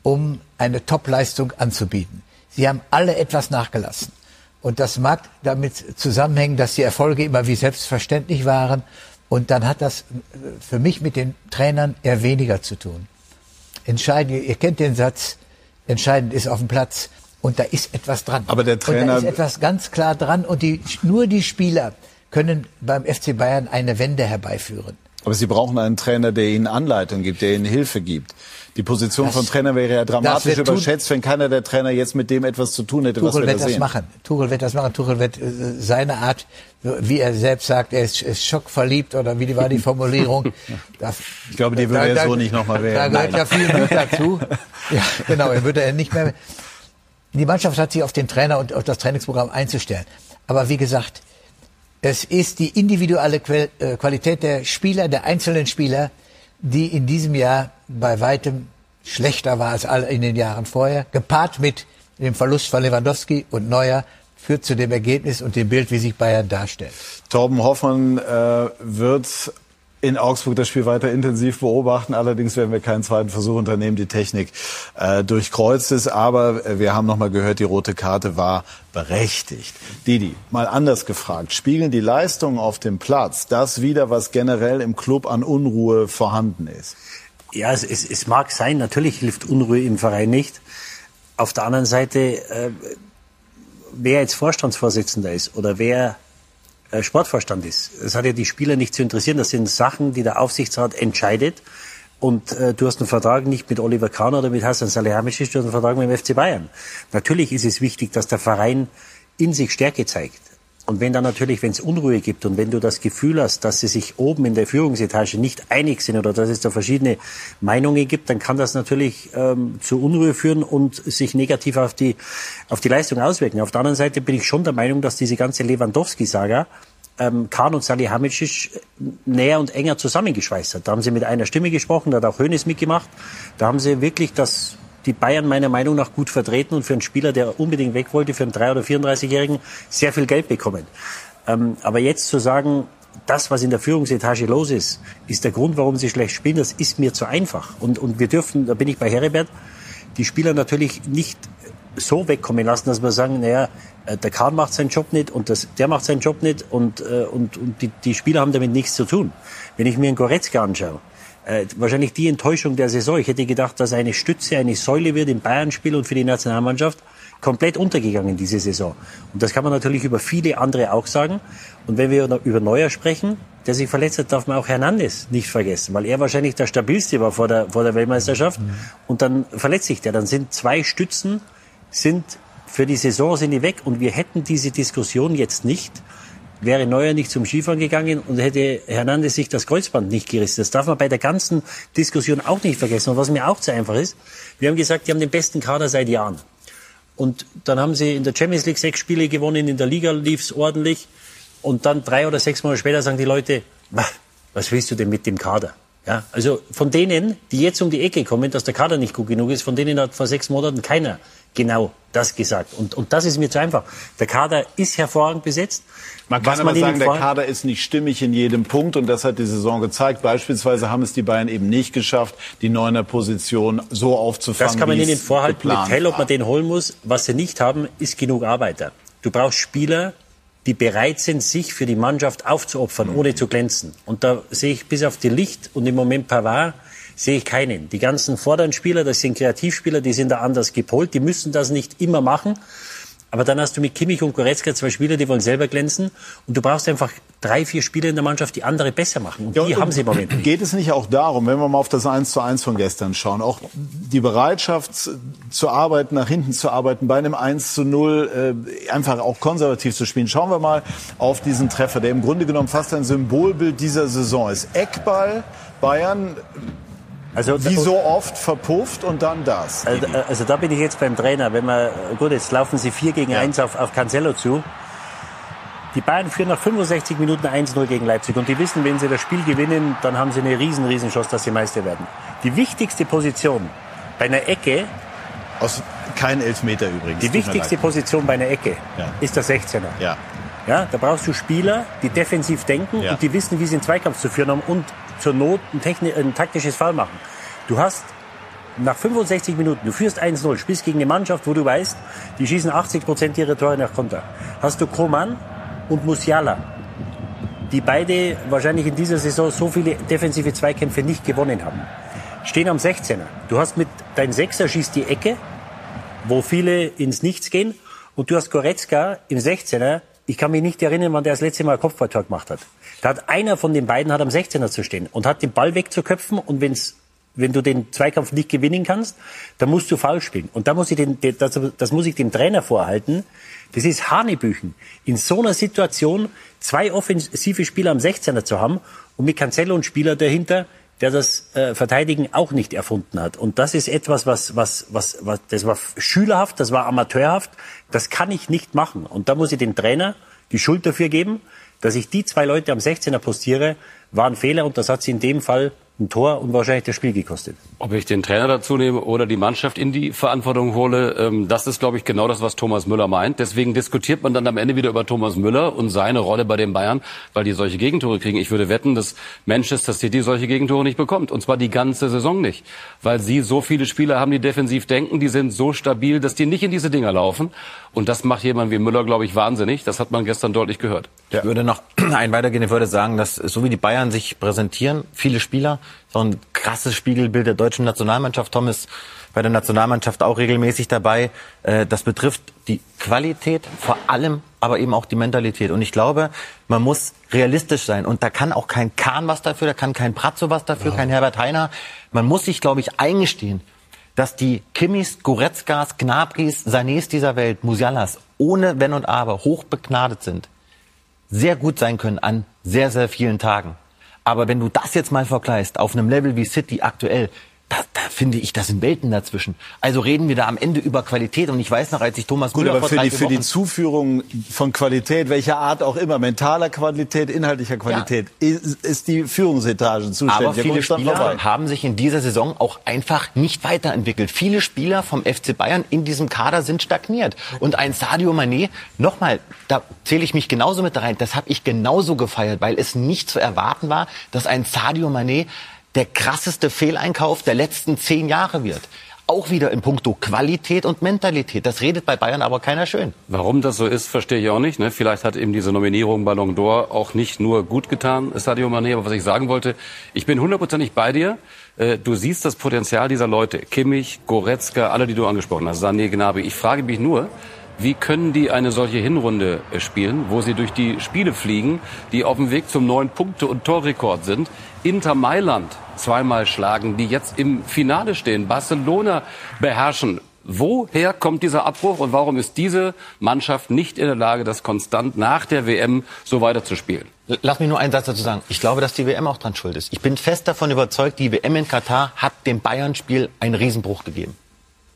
um eine Top-Leistung anzubieten. Sie haben alle etwas nachgelassen. Und das mag damit zusammenhängen, dass die Erfolge immer wie selbstverständlich waren. Und dann hat das äh, für mich mit den Trainern eher weniger zu tun. Entscheidend, ihr kennt den Satz, entscheidend ist auf dem Platz. Und da ist etwas dran. Aber der und da Trainer- ist etwas ganz klar dran. Und die, nur die Spieler können beim FC Bayern eine Wende herbeiführen. Aber Sie brauchen einen Trainer, der Ihnen Anleitung gibt, der Ihnen Hilfe gibt. Die Position Das- von Trainer wäre ja das dramatisch überschätzt, wenn keiner der Trainer jetzt mit dem etwas zu tun hätte, was Tuchel wir da wird das sehen. machen. Tuchel wird das machen. Tuchel wird äh, seine Art, wie er selbst sagt, er ist, ist schockverliebt oder wie war die Formulierung? Das, Ich glaube, die würde er so nicht noch mal wählen. Da gehört Nein. ja viel Mut dazu. Ja, genau. Er würde er nicht mehr. Die Mannschaft hat sich auf den Trainer und auf das Trainingsprogramm einzustellen. Aber wie gesagt, es ist die individuelle äh, Qualität der Spieler, der einzelnen Spieler, die in diesem Jahr bei weitem schlechter war als in den Jahren vorher, gepaart mit dem Verlust von Lewandowski und Neuer, führt zu dem Ergebnis und dem Bild, wie sich Bayern darstellt. Torben Hoffmann äh, wird in Augsburg das Spiel weiter intensiv beobachten. Allerdings werden wir keinen zweiten Versuch unternehmen. Die Technik äh, durchkreuzt ist. Aber äh, wir haben noch mal gehört, die rote Karte war berechtigt. Didi, mal anders gefragt. Spiegeln die Leistungen auf dem Platz das wieder, was generell im Club an Unruhe vorhanden ist? Ja, es, es, es mag sein, natürlich hilft Unruhe im Verein nicht. Auf der anderen Seite, äh, wer jetzt Vorstandsvorsitzender ist oder wer Sportvorstand ist, das hat ja die Spieler nicht zu interessieren. Das sind Sachen, die der Aufsichtsrat entscheidet. Und äh, du hast einen Vertrag nicht mit Oliver Kahn oder mit Hassan Salihamidzic, du hast einen Vertrag mit dem FC Bayern. Natürlich ist es wichtig, dass der Verein in sich Stärke zeigt. Und wenn dann natürlich, wenn es Unruhe gibt und wenn du das Gefühl hast, dass sie sich oben in der Führungsetage nicht einig sind oder dass es da verschiedene Meinungen gibt, dann kann das natürlich ähm, zu Unruhe führen und sich negativ auf die, auf die Leistung auswirken. Auf der anderen Seite bin ich schon der Meinung, dass diese ganze Lewandowski-Saga ähm, Kahn und Salihamidzic näher und enger zusammengeschweißt hat. Da haben sie mit einer Stimme gesprochen, da hat auch Hönes mitgemacht. Da haben sie wirklich das, die Bayern meiner Meinung nach gut vertreten und für einen Spieler, der unbedingt weg wollte, für einen 3- oder 34-Jährigen, sehr viel Geld bekommen. Ähm, aber jetzt zu sagen, das, was in der Führungsetage los ist, ist der Grund, warum sie schlecht spielen, das ist mir zu einfach. Und, und wir dürfen, da bin ich bei Heribert, die Spieler natürlich nicht so wegkommen lassen, dass wir sagen, naja, äh, der Kahn macht seinen Job nicht und das, der macht seinen Job nicht und, äh, und, und die, die Spieler haben damit nichts zu tun. Wenn ich mir einen Goretzka anschaue, äh, wahrscheinlich die Enttäuschung der Saison. Ich hätte gedacht, dass eine Stütze, eine Säule wird im Bayern-Spiel und für die Nationalmannschaft komplett untergegangen diese Saison. Und das kann man natürlich über viele andere auch sagen. Und wenn wir über Neuer sprechen, der sich verletzt hat, darf man auch Hernandez nicht vergessen, weil er wahrscheinlich der stabilste war vor der, vor der Weltmeisterschaft. Mhm. Und dann verletzt sich der. Dann sind zwei Stützen, sind für die Saison sind die weg. Und wir hätten diese Diskussion jetzt nicht, wäre Neuer nicht zum Skifahren gegangen und hätte Hernandez sich das Kreuzband nicht gerissen. Das darf man bei der ganzen Diskussion auch nicht vergessen. Und was mir auch zu einfach ist, wir haben gesagt, die haben den besten Kader seit Jahren. Und dann haben sie in der Champions League sechs Spiele gewonnen, in der Liga lief's ordentlich. Und dann drei oder sechs Monate später sagen die Leute, was willst du denn mit dem Kader? Ja, also von denen, die jetzt um die Ecke kommen, dass der Kader nicht gut genug ist, von denen hat vor sechs Monaten keiner genau das gesagt. Und, und das ist mir zu einfach. Der Kader ist hervorragend besetzt. Man kann aber sagen, der Kader ist nicht stimmig in jedem Punkt und das hat die Saison gezeigt. Beispielsweise haben es die Bayern eben nicht geschafft, die neuner Position so aufzufangen. Das kann man ihnen vorhalten mit Tell, ob man den holen muss. Was sie nicht haben, ist genug Arbeiter. Du brauchst Spieler, die bereit sind, sich für die Mannschaft aufzuopfern, ohne zu glänzen. Und da sehe ich bis auf die Licht und im Moment Pavard sehe ich keinen. Die ganzen vorderen Spieler, das sind Kreativspieler, die sind da anders gepolt, die müssen das nicht immer machen. Aber dann hast du mit Kimmich und Goretzka zwei Spieler, die wollen selber glänzen. Und du brauchst einfach drei, vier Spieler in der Mannschaft, die andere besser machen. Und ja, die und haben sie im Moment. Geht es nicht auch darum, wenn wir mal auf das 1 zu 1 von gestern schauen, auch die Bereitschaft zu arbeiten, nach hinten zu arbeiten, bei einem 1 zu 0 äh, einfach auch konservativ zu spielen. Schauen wir mal auf diesen Treffer, der im Grunde genommen fast ein Symbolbild dieser Saison ist. Eckball, Bayern also, Wie so oft verpufft und dann das. Also, also, da bin ich jetzt beim Trainer. Wenn man, gut, jetzt laufen sie 4 gegen ja. 1 auf, auf Cancelo zu. Die Bayern führen nach 65 Minuten 1-0 gegen Leipzig. Und die wissen, wenn sie das Spiel gewinnen, dann haben sie eine riesen, riesen Chance, dass sie Meister werden. Die wichtigste Position bei einer Ecke. Aus kein Elfmeter übrigens. Die wichtigste Position bei einer Ecke ja. ist der 16er. Ja. Ja, da brauchst du Spieler, die defensiv denken ja. und die wissen, wie sie einen Zweikampf zu führen haben und zur Not ein, Techni ein taktisches Fall machen. Du hast nach 65 Minuten, du führst 1-0, spielst gegen eine Mannschaft, wo du weißt, die schießen 80 Prozent ihrer Tore nach Konter. Hast du Koman und Musiala, die beide wahrscheinlich in dieser Saison so viele defensive Zweikämpfe nicht gewonnen haben. Stehen am 16er. Du hast mit dein Sechser schießt die Ecke, wo viele ins Nichts gehen, und du hast Goretzka im 16er. Ich kann mich nicht erinnern, wann der das letzte Mal Kopfballtor gemacht hat. Da hat einer von den beiden hat am 16er zu stehen und hat den Ball wegzuköpfen und wenn's wenn du den Zweikampf nicht gewinnen kannst, dann musst du faul spielen. Und da muss ich den, das, das muss ich dem Trainer vorhalten. Das ist Hanebüchen. In so einer Situation zwei offensive Spieler am 16er zu haben und mit Cancelo und Spieler dahinter, der das äh, Verteidigen auch nicht erfunden hat. Und das ist etwas, was, was, was, was, das war schülerhaft, das war amateurhaft. Das kann ich nicht machen. Und da muss ich dem Trainer die Schuld dafür geben. Dass ich die zwei Leute am 16er postiere, war ein Fehler und das hat sie in dem Fall ein Tor und wahrscheinlich das Spiel gekostet. Ob ich den Trainer dazu nehme oder die Mannschaft in die Verantwortung hole, ähm, das ist, glaube ich, genau das, was Thomas Müller meint. Deswegen diskutiert man dann am Ende wieder über Thomas Müller und seine Rolle bei den Bayern, weil die solche Gegentore kriegen. Ich würde wetten, dass Manchester City solche Gegentore nicht bekommt. Und zwar die ganze Saison nicht. Weil sie so viele Spieler haben, die defensiv denken, die sind so stabil, dass die nicht in diese Dinger laufen. Und das macht jemand wie Müller, glaube ich, wahnsinnig. Das hat man gestern deutlich gehört. Ja. Ich würde noch ein weitergehen. Ich würde sagen, dass so wie die Bayern sich präsentieren, viele Spieler, so ein krasses Spiegelbild der deutschen Nationalmannschaft. Tom ist bei der Nationalmannschaft auch regelmäßig dabei. Äh, das betrifft die Qualität vor allem, aber eben auch die Mentalität. Und ich glaube, man muss realistisch sein. Und da kann auch kein Kahn was dafür, da kann kein Pratzo was dafür, ja. kein Herbert Heiner. Man muss sich, glaube ich, eingestehen, dass die Kimmis, Goretzkas, Gnabris, Sanés dieser Welt, Musialas, ohne Wenn und Aber hoch begnadet sind, sehr gut sein können an sehr, sehr vielen Tagen. Aber wenn du das jetzt mal vergleichst, auf einem Level wie City aktuell, da, da finde ich, das sind Welten dazwischen. Also reden wir da am Ende über Qualität. Und ich weiß noch, als ich Thomas Gut, Müller aber für die, für die Zuführung von Qualität, welcher Art auch immer, mentaler Qualität, inhaltlicher Qualität, ist, ist die Führungsetage zuständig. Aber viele Spieler vorbei. haben sich in dieser Saison auch einfach nicht weiterentwickelt. Viele Spieler vom FC Bayern in diesem Kader sind stagniert. Und ein Sadio Mané, nochmal, da zähle ich mich genauso mit rein, das habe ich genauso gefeiert, weil es nicht zu erwarten war, dass ein Sadio Mané der krasseste Fehleinkauf der letzten zehn Jahre wird. Auch wieder in puncto Qualität und Mentalität. Das redet bei Bayern aber keiner schön. Warum das so ist, verstehe ich auch nicht. Ne? Vielleicht hat eben diese Nominierung Ballon d'Or auch nicht nur gut getan, Sadio Mané. Aber was ich sagen wollte, ich bin hundertprozentig bei dir. Äh, Du siehst das Potenzial dieser Leute. Kimmich, Goretzka, alle, die du angesprochen hast, Sané, Gnabry. Ich frage mich nur, wie können die eine solche Hinrunde äh, spielen, wo sie durch die Spiele fliegen, die auf dem Weg zum neuen Punkte- und Torrekord sind, Inter Mailand zweimal schlagen, die jetzt im Finale stehen, Barcelona beherrschen. Woher kommt dieser Abbruch und warum ist diese Mannschaft nicht in der Lage, das konstant nach der WM so weiterzuspielen? Lass mich nur einen Satz dazu sagen. Ich glaube, dass die WM auch dran schuld ist. Ich bin fest davon überzeugt, die WM in Katar hat dem Bayern-Spiel einen Riesenbruch gegeben.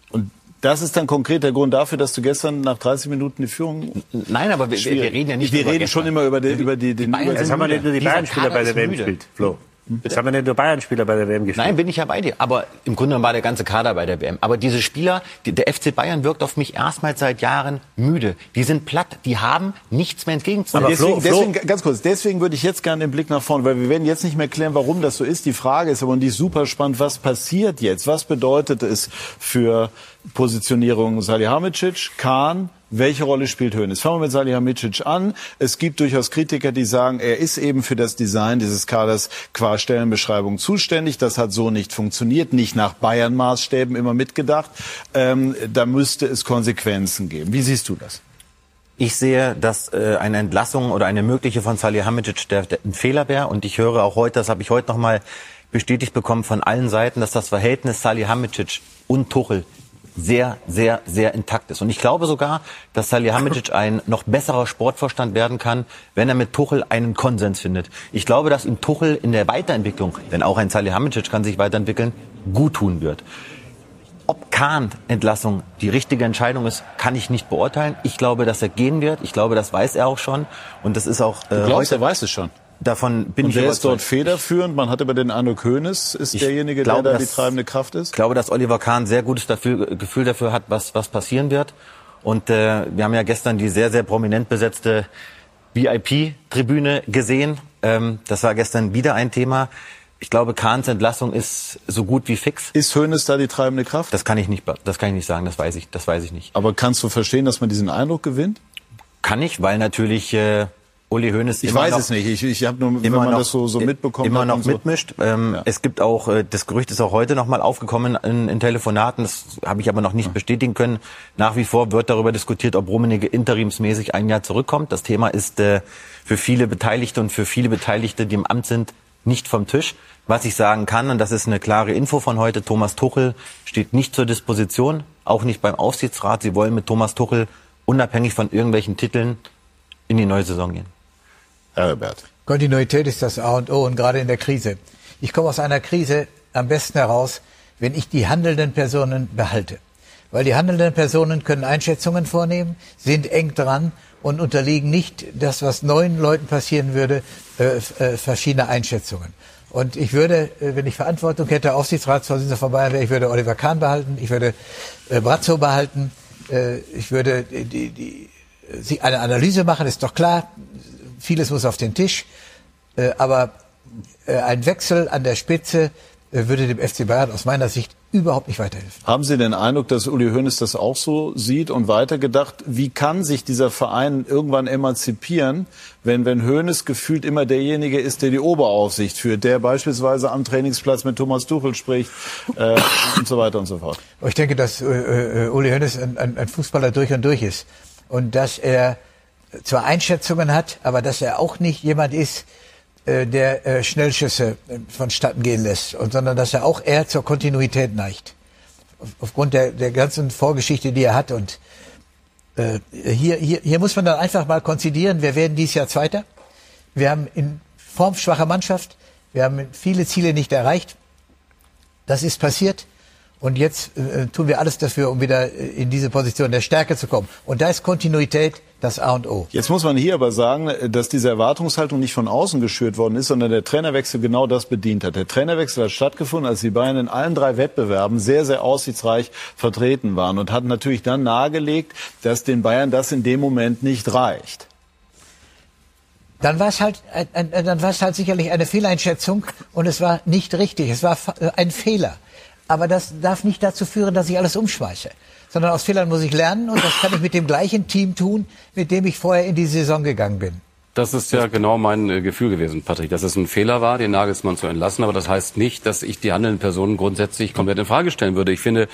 Und das ist dann konkret der Grund dafür, dass du gestern nach 30 Minuten die Führung. Nein, aber wir, wir reden ja nicht Wir über reden gestern. schon immer über, die, über die, den Bayern Jetzt haben wir nicht nur die Bayern-Spieler bei der WM gespielt, Flo. Jetzt haben wir nicht nur Bayern-Spieler bei der WM gespielt. Nein, bin ich ja bei dir. Aber im Grunde genommen war der ganze Kader bei der WM. Aber diese Spieler, die, der FC Bayern wirkt auf mich erstmals seit Jahren müde. Die sind platt. Die haben nichts mehr entgegenzusetzen. Aber Flo- deswegen, deswegen, ganz kurz, deswegen würde ich jetzt gerne den Blick nach vorne, weil wir werden jetzt nicht mehr klären, warum das so ist. Die Frage ist aber, und die ist super spannend, was passiert jetzt? Was bedeutet es für Positionierung Salihamidzic, Kahn, welche Rolle spielt Hoeneß? Fangen wir mit Salihamidzic an. Es gibt durchaus Kritiker, die sagen, er ist eben für das Design dieses Kaders qua Stellenbeschreibung zuständig. Das hat so nicht funktioniert, nicht nach Bayern-Maßstäben immer mitgedacht. Ähm, da müsste es Konsequenzen geben. Wie siehst du das? Ich sehe, dass äh, eine Entlassung oder eine mögliche von Salihamidzic der, der ein Fehler wäre. Und ich höre auch heute, das habe ich heute noch mal bestätigt bekommen von allen Seiten, dass das Verhältnis Salihamidzic und Tuchel sehr, sehr, sehr intakt ist. Und ich glaube sogar, dass Salihamidzic ein noch besserer Sportvorstand werden kann, wenn er mit Tuchel einen Konsens findet. Ich glaube, dass ihm Tuchel in der Weiterentwicklung, denn auch ein Salihamidzic kann sich weiterentwickeln, gut tun wird. Ob Kahn-Entlassung die richtige Entscheidung ist, kann ich nicht beurteilen. Ich glaube, dass er gehen wird. Ich glaube, das weiß er auch schon. Und das ist auch äh, Du glaubst, heute, er weiß es schon. Davon bin Und ich wer ist dort federführend? Man hat aber den Eindruck, Hönes ist Ich derjenige, glaube, der da die dass- treibende Kraft ist. Ich glaube, dass Oliver Kahn sehr gutes dafür, Gefühl dafür hat, was, was passieren wird. Und äh, wir haben ja gestern die sehr, sehr prominent besetzte VIP-Tribüne gesehen. Ähm, das war gestern wieder ein Thema. Ich glaube, Kahns Entlassung ist so gut wie fix. Ist Hönes da die treibende Kraft? Das kann ich nicht, das kann ich nicht sagen. Das weiß ich, das weiß ich nicht. aber kannst du verstehen, dass man diesen Eindruck gewinnt? Kann ich, weil natürlich äh, Uli Hoeneß Ich weiß noch, es nicht. Ich, ich habe nur, wenn immer man noch, das so, so mitbekommt. immer noch so. mitmischt. Ähm, Ja. Es gibt auch, äh, das Gerücht ist auch heute noch mal aufgekommen in, in Telefonaten, das habe ich aber noch nicht bestätigen können. Nach wie vor wird darüber diskutiert, ob Rummenigge interimsmäßig ein Jahr zurückkommt. Das Thema ist äh, für viele Beteiligte und für viele Beteiligte, die im Amt sind, nicht vom Tisch. Was ich sagen kann, und das ist eine klare Info von heute, Thomas Tuchel steht nicht zur Disposition, auch nicht beim Aufsichtsrat. Sie wollen mit Thomas Tuchel unabhängig von irgendwelchen Titeln in die neue Saison gehen. Herbert. Kontinuität ist das A und O und gerade in der Krise. Ich komme aus einer Krise am besten heraus, wenn ich die handelnden Personen behalte. Weil die handelnden Personen können Einschätzungen vornehmen, sind eng dran und unterliegen nicht das, was neuen Leuten passieren würde, äh, äh, verschiedene Einschätzungen. Und ich würde, äh, wenn ich Verantwortung hätte, Aufsichtsratsvorsitzender von Bayern wäre, ich würde Oliver Kahn behalten, ich würde äh, Brazzo behalten, äh, ich würde die, die, die, eine Analyse machen, ist doch klar, vieles muss auf den Tisch, äh, aber äh, ein Wechsel an der Spitze äh, würde dem FC Bayern aus meiner Sicht überhaupt nicht weiterhelfen. Haben Sie den Eindruck, dass Uli Hoeneß das auch so sieht und weitergedacht? Wie kann sich dieser Verein irgendwann emanzipieren, wenn, wenn Hoeneß gefühlt immer derjenige ist, der die Oberaufsicht führt, der beispielsweise am Trainingsplatz mit Thomas Tuchel spricht äh, und so weiter und so fort? Ich denke, dass äh, Uli Hoeneß ein, ein, ein Fußballer durch und durch ist und dass er zwar Einschätzungen hat, aber dass er auch nicht jemand ist, äh, der äh, Schnellschüsse äh, vonstatten gehen lässt, sondern dass er auch eher zur Kontinuität neigt. Auf, aufgrund der, der ganzen Vorgeschichte, die er hat. Und hier, hier, hier muss man dann einfach mal konzidieren, wir werden dieses Jahr Zweiter. Wir haben in formschwacher Mannschaft, wir haben viele Ziele nicht erreicht. Das ist passiert. Und jetzt äh, tun wir alles dafür, um wieder in diese Position der Stärke zu kommen. Und da ist Kontinuität das A und O. Jetzt muss man hier aber sagen, dass diese Erwartungshaltung nicht von außen geschürt worden ist, sondern der Trainerwechsel genau das bedient hat. Der Trainerwechsel hat stattgefunden, als die Bayern in allen drei Wettbewerben sehr, sehr aussichtsreich vertreten waren und hat natürlich dann nahegelegt, dass den Bayern das in dem Moment nicht reicht. Dann war es halt, dann war es halt sicherlich eine Fehleinschätzung und es war nicht richtig. Es war ein Fehler. Aber das darf nicht dazu führen, dass ich alles umschmeiße. Sondern aus Fehlern muss ich lernen und das kann ich mit dem gleichen Team tun, mit dem ich vorher in die Saison gegangen bin. Das ist ja genau mein äh, Gefühl gewesen, Patrick, dass es ein Fehler war, den Nagelsmann zu entlassen. Aber das heißt nicht, dass ich die handelnden Personen grundsätzlich komplett in Frage stellen würde. Ich finde,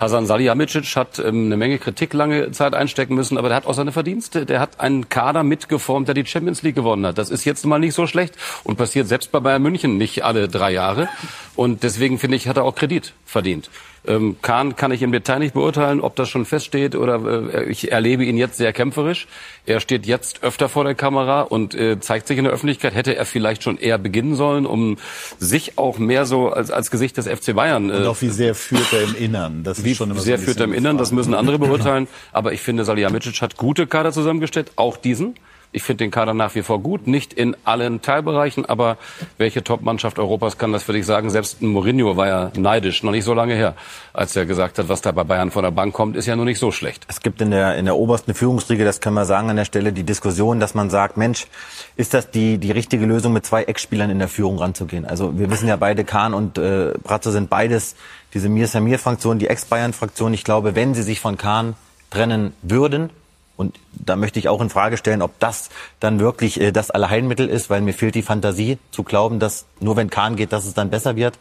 Hasan Salihamidzic hat ähm, eine Menge Kritik lange Zeit einstecken müssen, aber der hat auch seine Verdienste. Der hat einen Kader mitgeformt, der die Champions League gewonnen hat. Das ist jetzt mal nicht so schlecht und passiert selbst bei Bayern München nicht alle drei Jahre. Und deswegen finde ich, hat er auch Kredit verdient. Ähm, Kahn kann ich im Detail nicht beurteilen, ob das schon feststeht oder äh, ich erlebe ihn jetzt sehr kämpferisch. Er steht jetzt öfter vor der Kamera und äh, zeigt sich in der Öffentlichkeit. Hätte er vielleicht schon eher beginnen sollen, um sich auch mehr so als, als Gesicht des FC Bayern. Äh, und auch wie sehr führt er im Innern? Das wie schon sehr so führt er im Innern, das müssen andere beurteilen. Aber ich finde, Salihamidzic hat gute Kader zusammengestellt, auch diesen. Ich finde den Kader nach wie vor gut, nicht in allen Teilbereichen, aber welche Top-Mannschaft Europas kann das für dich sagen? Selbst Mourinho war ja neidisch, noch nicht so lange her, als er gesagt hat, was da bei Bayern von der Bank kommt, ist ja nur nicht so schlecht. Es gibt in der, in der obersten Führungsriege, das kann man sagen an der Stelle, die Diskussion, dass man sagt, Mensch, ist das die, die richtige Lösung, mit zwei Ex-Spielern in der Führung ranzugehen? Also wir wissen ja beide, Kahn und äh, Bratzo sind beides diese Mir Samir-Fraktion, die Ex-Bayern-Fraktion. Ich glaube, wenn sie sich von Kahn trennen würden, und da möchte ich auch in Frage stellen, ob das dann wirklich äh, das Allheilmittel ist, weil mir fehlt die Fantasie zu glauben, dass nur wenn Kahn geht, dass es dann besser wird.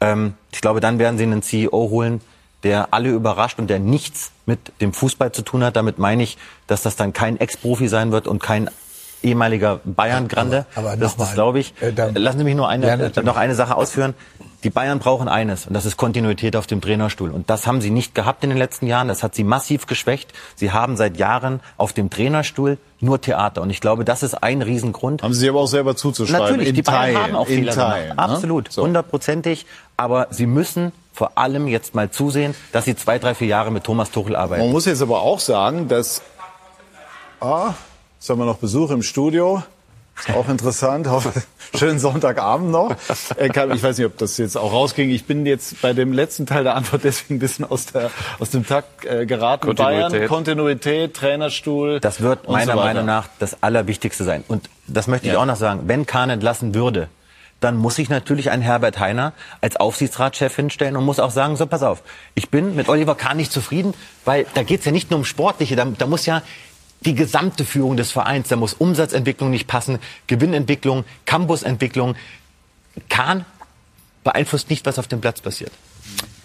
Ähm, ich glaube, dann werden sie einen CEO holen, der alle überrascht und der nichts mit dem Fußball zu tun hat. Damit meine ich, dass das dann kein Ex-Profi sein wird und kein ehemaliger Bayern-Grande. Aber, aber das, das glaube ich. Äh, Lassen Sie mich nur eine, ja, noch eine Sache ausführen. Die Bayern brauchen eines und das ist Kontinuität auf dem Trainerstuhl. Und das haben sie nicht gehabt in den letzten Jahren. Das hat sie massiv geschwächt. Sie haben seit Jahren auf dem Trainerstuhl nur Theater. Und ich glaube, das ist ein Riesengrund. Haben Sie aber auch selber zuzuschreiben. Natürlich, in die Bayern haben auch Fehler Teilen, gemacht. Ne? Absolut, hundertprozentig. Aber sie müssen vor allem jetzt mal zusehen, dass sie zwei, drei, vier Jahre mit Thomas Tuchel arbeiten. Man muss jetzt aber auch sagen, dass ah, jetzt haben wir noch Besuch im Studio. Ist auch interessant. Schönen Sonntagabend noch. Äh, ich weiß nicht, ob das jetzt auch rausging. Ich bin jetzt bei dem letzten Teil der Antwort deswegen ein bisschen aus, der, aus dem Takt äh, geraten. Kontinuität. Bayern, Kontinuität, Trainerstuhl. Das wird meiner so Meinung nach das Allerwichtigste sein. Und das möchte ich ja. auch noch sagen. Wenn Kahn entlassen würde, dann muss ich natürlich einen Herbert Heiner als Aufsichtsratschef hinstellen und muss auch sagen, so pass auf, ich bin mit Oliver Kahn nicht zufrieden, weil da geht's ja nicht nur um Sportliche, da, da muss ja die gesamte Führung des Vereins. Da muss Umsatzentwicklung nicht passen, Gewinnentwicklung, Campusentwicklung. Kahn beeinflusst nicht, was auf dem Platz passiert.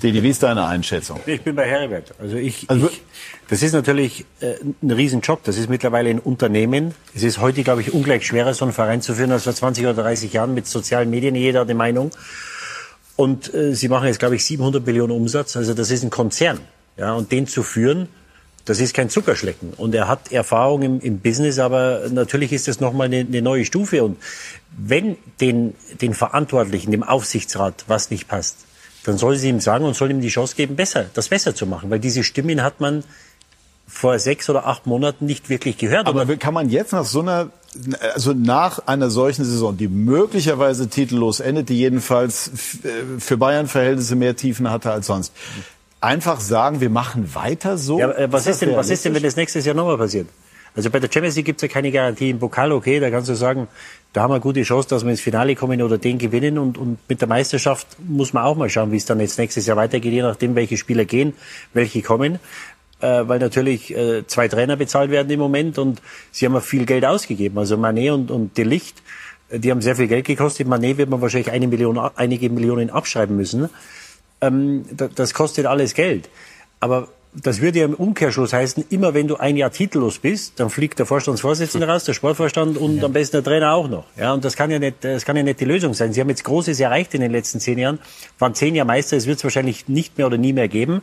Didi, wie ist deine Einschätzung? Ich bin bei Heribert. Also ich, also ich das ist natürlich äh, ein Riesenjob. Das ist mittlerweile ein Unternehmen. Es ist heute, glaube ich, ungleich schwerer, so einen Verein zu führen als vor 20 oder 30 Jahren mit sozialen Medien. Jeder hat eine Meinung. Und äh, sie machen jetzt, glaube ich, 700 Millionen Umsatz. Also das ist ein Konzern. Ja, und den zu führen, das ist kein Zuckerschlecken. Und er hat Erfahrung im, im Business, aber natürlich ist das nochmal eine, eine neue Stufe. Und wenn den, den Verantwortlichen, dem Aufsichtsrat, was nicht passt, dann soll sie ihm sagen und soll ihm die Chance geben, besser, das besser zu machen. Weil diese Stimmen hat man vor sechs oder acht Monaten nicht wirklich gehört. Aber kann man jetzt nach so einer, also nach einer solchen Saison, die möglicherweise titellos endet, die jedenfalls für Bayern-Verhältnisse mehr Tiefen hatte als sonst, einfach sagen, wir machen weiter so? Ja, äh, was, ist, denn, was ist denn, wenn das nächstes Jahr nochmal passiert? Also bei der Champions League gibt es ja keine Garantie. Im Pokal, okay, da kannst du sagen, da haben wir eine gute Chance, dass wir ins Finale kommen oder den gewinnen. Und, und mit der Meisterschaft muss man auch mal schauen, wie es dann jetzt nächstes Jahr weitergeht, je nachdem, welche Spieler gehen, welche kommen. Äh, weil natürlich äh, zwei Trainer bezahlt werden im Moment und sie haben ja viel Geld ausgegeben. Also Manet und, und De Licht, äh, die haben sehr viel Geld gekostet. Manet wird man wahrscheinlich eine Million, einige Millionen abschreiben müssen ähm, das kostet alles Geld. Aber das würde ja im Umkehrschluss heißen, immer wenn du ein Jahr titellos bist, dann fliegt der Vorstandsvorsitzende raus, der Sportvorstand und ja. am besten der Trainer auch noch. Ja, und das kann ja nicht, das kann ja nicht die Lösung sein. Sie haben jetzt Großes erreicht in den letzten zehn Jahren, waren zehn Jahre Meister, es wird es wahrscheinlich nicht mehr oder nie mehr geben.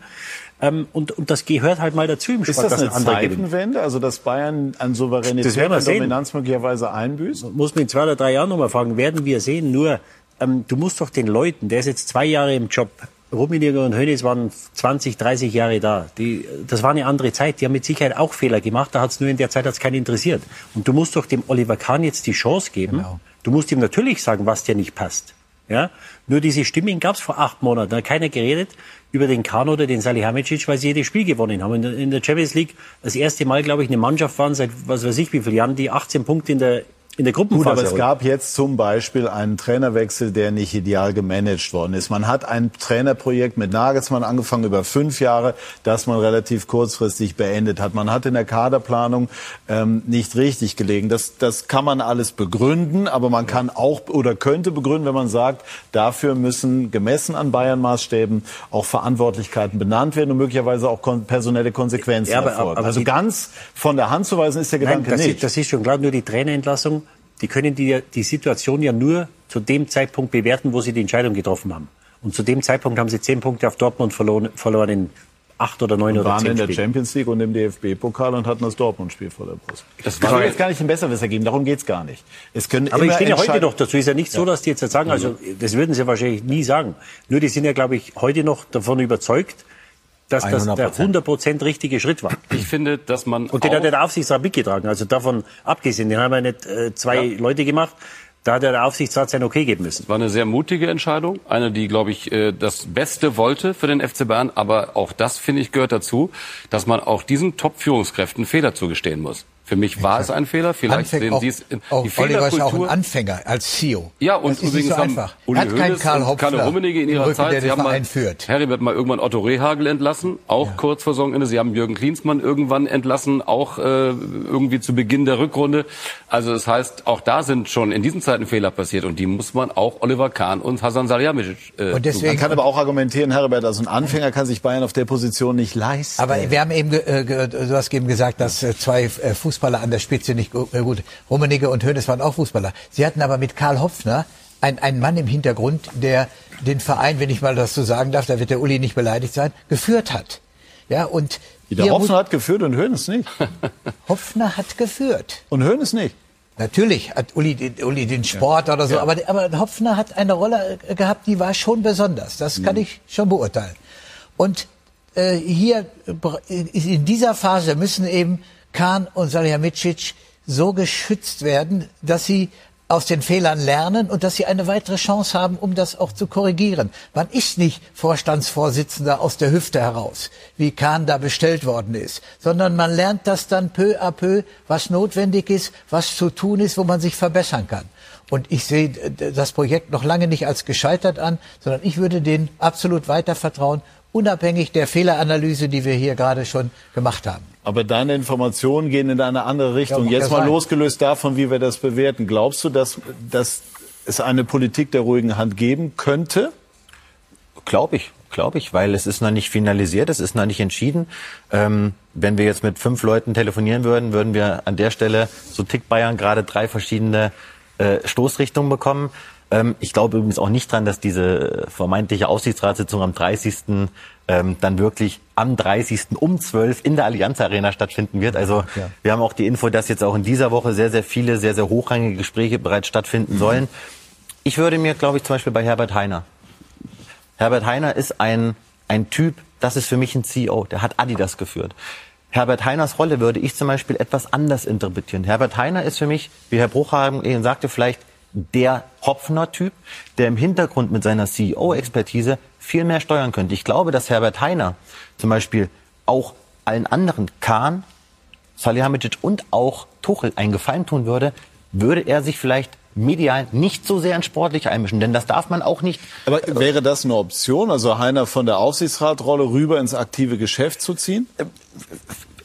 Ähm, und, und das gehört halt mal dazu im Sport. Ist das eine Zeitenwende, also dass Bayern an Souveränität und Dominanz möglicherweise einbüßt? Muss man in zwei oder drei Jahren nochmal fragen, werden wir sehen. Nur, ähm, du musst doch den Leuten, der ist jetzt zwei Jahre im Job, Rummenigge und Hönes waren 20, 30 Jahre da. Die, das war eine andere Zeit. Die haben mit Sicherheit auch Fehler gemacht. Da hat es nur in der Zeit hat's keinen interessiert. Und du musst doch dem Oliver Kahn jetzt die Chance geben. Genau. Du musst ihm natürlich sagen, was dir nicht passt. Ja? Nur diese Stimmen gab es vor acht Monaten. Da hat keiner geredet über den Kahn oder den Salihamidzic, weil sie jedes Spiel gewonnen haben. In der, Champions League das erste Mal, glaube ich, eine Mannschaft waren seit was weiß ich wie vielen Jahren, die 18 Punkte in der in der Gut, Gruppenphase aber es gab jetzt zum Beispiel einen Trainerwechsel, der nicht ideal gemanagt worden ist. Man hat ein Trainerprojekt mit Nagelsmann angefangen über fünf Jahre, das man relativ kurzfristig beendet hat. Man hat in der Kaderplanung ähm, nicht richtig gelegen. Das, das kann man alles begründen, aber man kann auch oder könnte begründen, wenn man sagt, dafür müssen gemessen an Bayern-Maßstäben auch Verantwortlichkeiten benannt werden und möglicherweise auch kon personelle Konsequenzen Ja, aber- erfolgen. aber also ganz von der Hand zu weisen ist der Nein, Gedanke das, nicht. ist, das ist schon klar. Nur die Trainerentlassung, die können die, die Situation ja nur zu dem Zeitpunkt bewerten, wo sie die Entscheidung getroffen haben. Und zu dem Zeitpunkt haben sie zehn Punkte auf Dortmund verloren, verloren in acht oder neun und oder waren zehn in der. Champions League und im DFB-Pokal und hatten das Dortmund-Spiel vor der Brust. Das Es war jetzt gar nicht ein Besserwisser geben, darum geht's gar nicht. Es können Aber ich stehe ja heute noch dazu. Ist ja nicht so, dass die jetzt sagen, also das würden sie wahrscheinlich nie sagen. Nur die sind ja, glaube ich, heute noch davon überzeugt, dass das der 100%. 100% richtige Schritt war. Ich finde, dass man Und den auch hat ja der Aufsichtsrat mitgetragen. Also davon abgesehen, den haben ja nicht äh, zwei Leute gemacht. Da hat ja der Aufsichtsrat sein Okay geben müssen. war eine sehr mutige Entscheidung, eine, die, glaube ich, äh, das Beste wollte für den FC Bayern. Aber auch das, finde ich, gehört dazu, dass man auch diesen Top-Führungskräften Fehler zugestehen muss. Für mich war es ein Fehler. Vielleicht Anfäng- sehen auch, Sie es in auch die Oliver ist auch ein Fehlerkultur. Anfänger als CEO. Ja, und das übrigens so haben einfach. Uli hat Hoeneß Karl und Hopfler Rummenigge in ihrer Rücken, Zeit. der Sie haben mal Verein führt. Heribert mal irgendwann Otto Rehagel entlassen, auch kurz vor Saisonende. Sie haben Jürgen Klinsmann irgendwann entlassen, auch äh, irgendwie zu Beginn der Rückrunde. Also das heißt, auch da sind schon in diesen Zeiten Fehler passiert und die muss man auch Oliver Kahn und Hasan Salihamidzic äh, Und deswegen- Man kann aber auch argumentieren, Herbert, also ein Anfänger kann sich Bayern auf der Position nicht leisten. Aber wir haben eben, äh, du hast eben gesagt, dass äh, zwei äh, Fußballer an der Spitze nicht äh, gut. Rummenigge und Hoeneß waren auch Fußballer. Sie hatten aber mit Karl Hopfner ein- einen Mann im Hintergrund, der den Verein, wenn ich mal das so sagen darf, da wird der Uli nicht beleidigt sein, geführt hat. Ja, und der Hopfner hat geführt und Hönes nicht. Hopfner hat geführt. Und Hönes nicht. Natürlich hat Uli, den- Uli den Sport oder so, aber, aber Hopfner hat eine Rolle äh, gehabt, die war schon besonders. Das kann ich schon beurteilen. Und äh, hier äh, in dieser Phase müssen eben Kahn und Salihamidzic so geschützt werden, dass sie aus den Fehlern lernen und dass sie eine weitere Chance haben, um das auch zu korrigieren. Man ist nicht Vorstandsvorsitzender aus der Hüfte heraus, wie Kahn da bestellt worden ist, sondern man lernt das dann peu à peu, was notwendig ist, was zu tun ist, wo man sich verbessern kann. Und ich sehe das Projekt noch lange nicht als gescheitert an, sondern ich würde denen absolut weiter vertrauen, unabhängig der Fehleranalyse, die wir hier gerade schon gemacht haben. Aber deine Informationen gehen in eine andere Richtung. mag Jetzt ja mal sein. losgelöst davon, wie wir das bewerten. Glaubst du, dass, dass es eine Politik der ruhigen Hand geben könnte? Glaube ich, glaube ich, weil es ist noch nicht finalisiert, es ist noch nicht entschieden. Ähm, wenn wir jetzt mit fünf Leuten telefonieren würden, würden wir an der Stelle, so tickt Bayern, gerade drei verschiedene äh, Stoßrichtungen bekommen. Ähm, ich glaube übrigens auch nicht dran, dass diese vermeintliche Aufsichtsratssitzung am 30. Ähm, dann wirklich am 30. um 12 in der Allianz Arena stattfinden wird. Also wir haben auch die Info, dass jetzt auch in dieser Woche sehr, sehr viele, sehr, sehr hochrangige Gespräche bereits stattfinden sollen. Ich würde mir, glaube ich, zum Beispiel bei Herbert Heiner Herbert Heiner ist ein, ein Typ, das ist für mich ein CEO, der hat Adidas geführt. Herbert Heiners Rolle würde ich zum Beispiel etwas anders interpretieren. Herbert Heiner ist für mich, wie Herr Bruchhagen eben sagte, vielleicht der Hopfner-Typ, der im Hintergrund mit seiner CEO-Expertise viel mehr steuern könnte. Ich glaube, dass Herbert Heiner zum Beispiel auch allen anderen, Kahn, Salihamidzic und auch Tuchel einen Gefallen tun würde, würde er sich vielleicht medial nicht so sehr in sportlich einmischen. Denn das darf man auch nicht. Aber wäre das eine Option, also Heiner von der Aufsichtsratrolle rüber ins aktive Geschäft zu ziehen?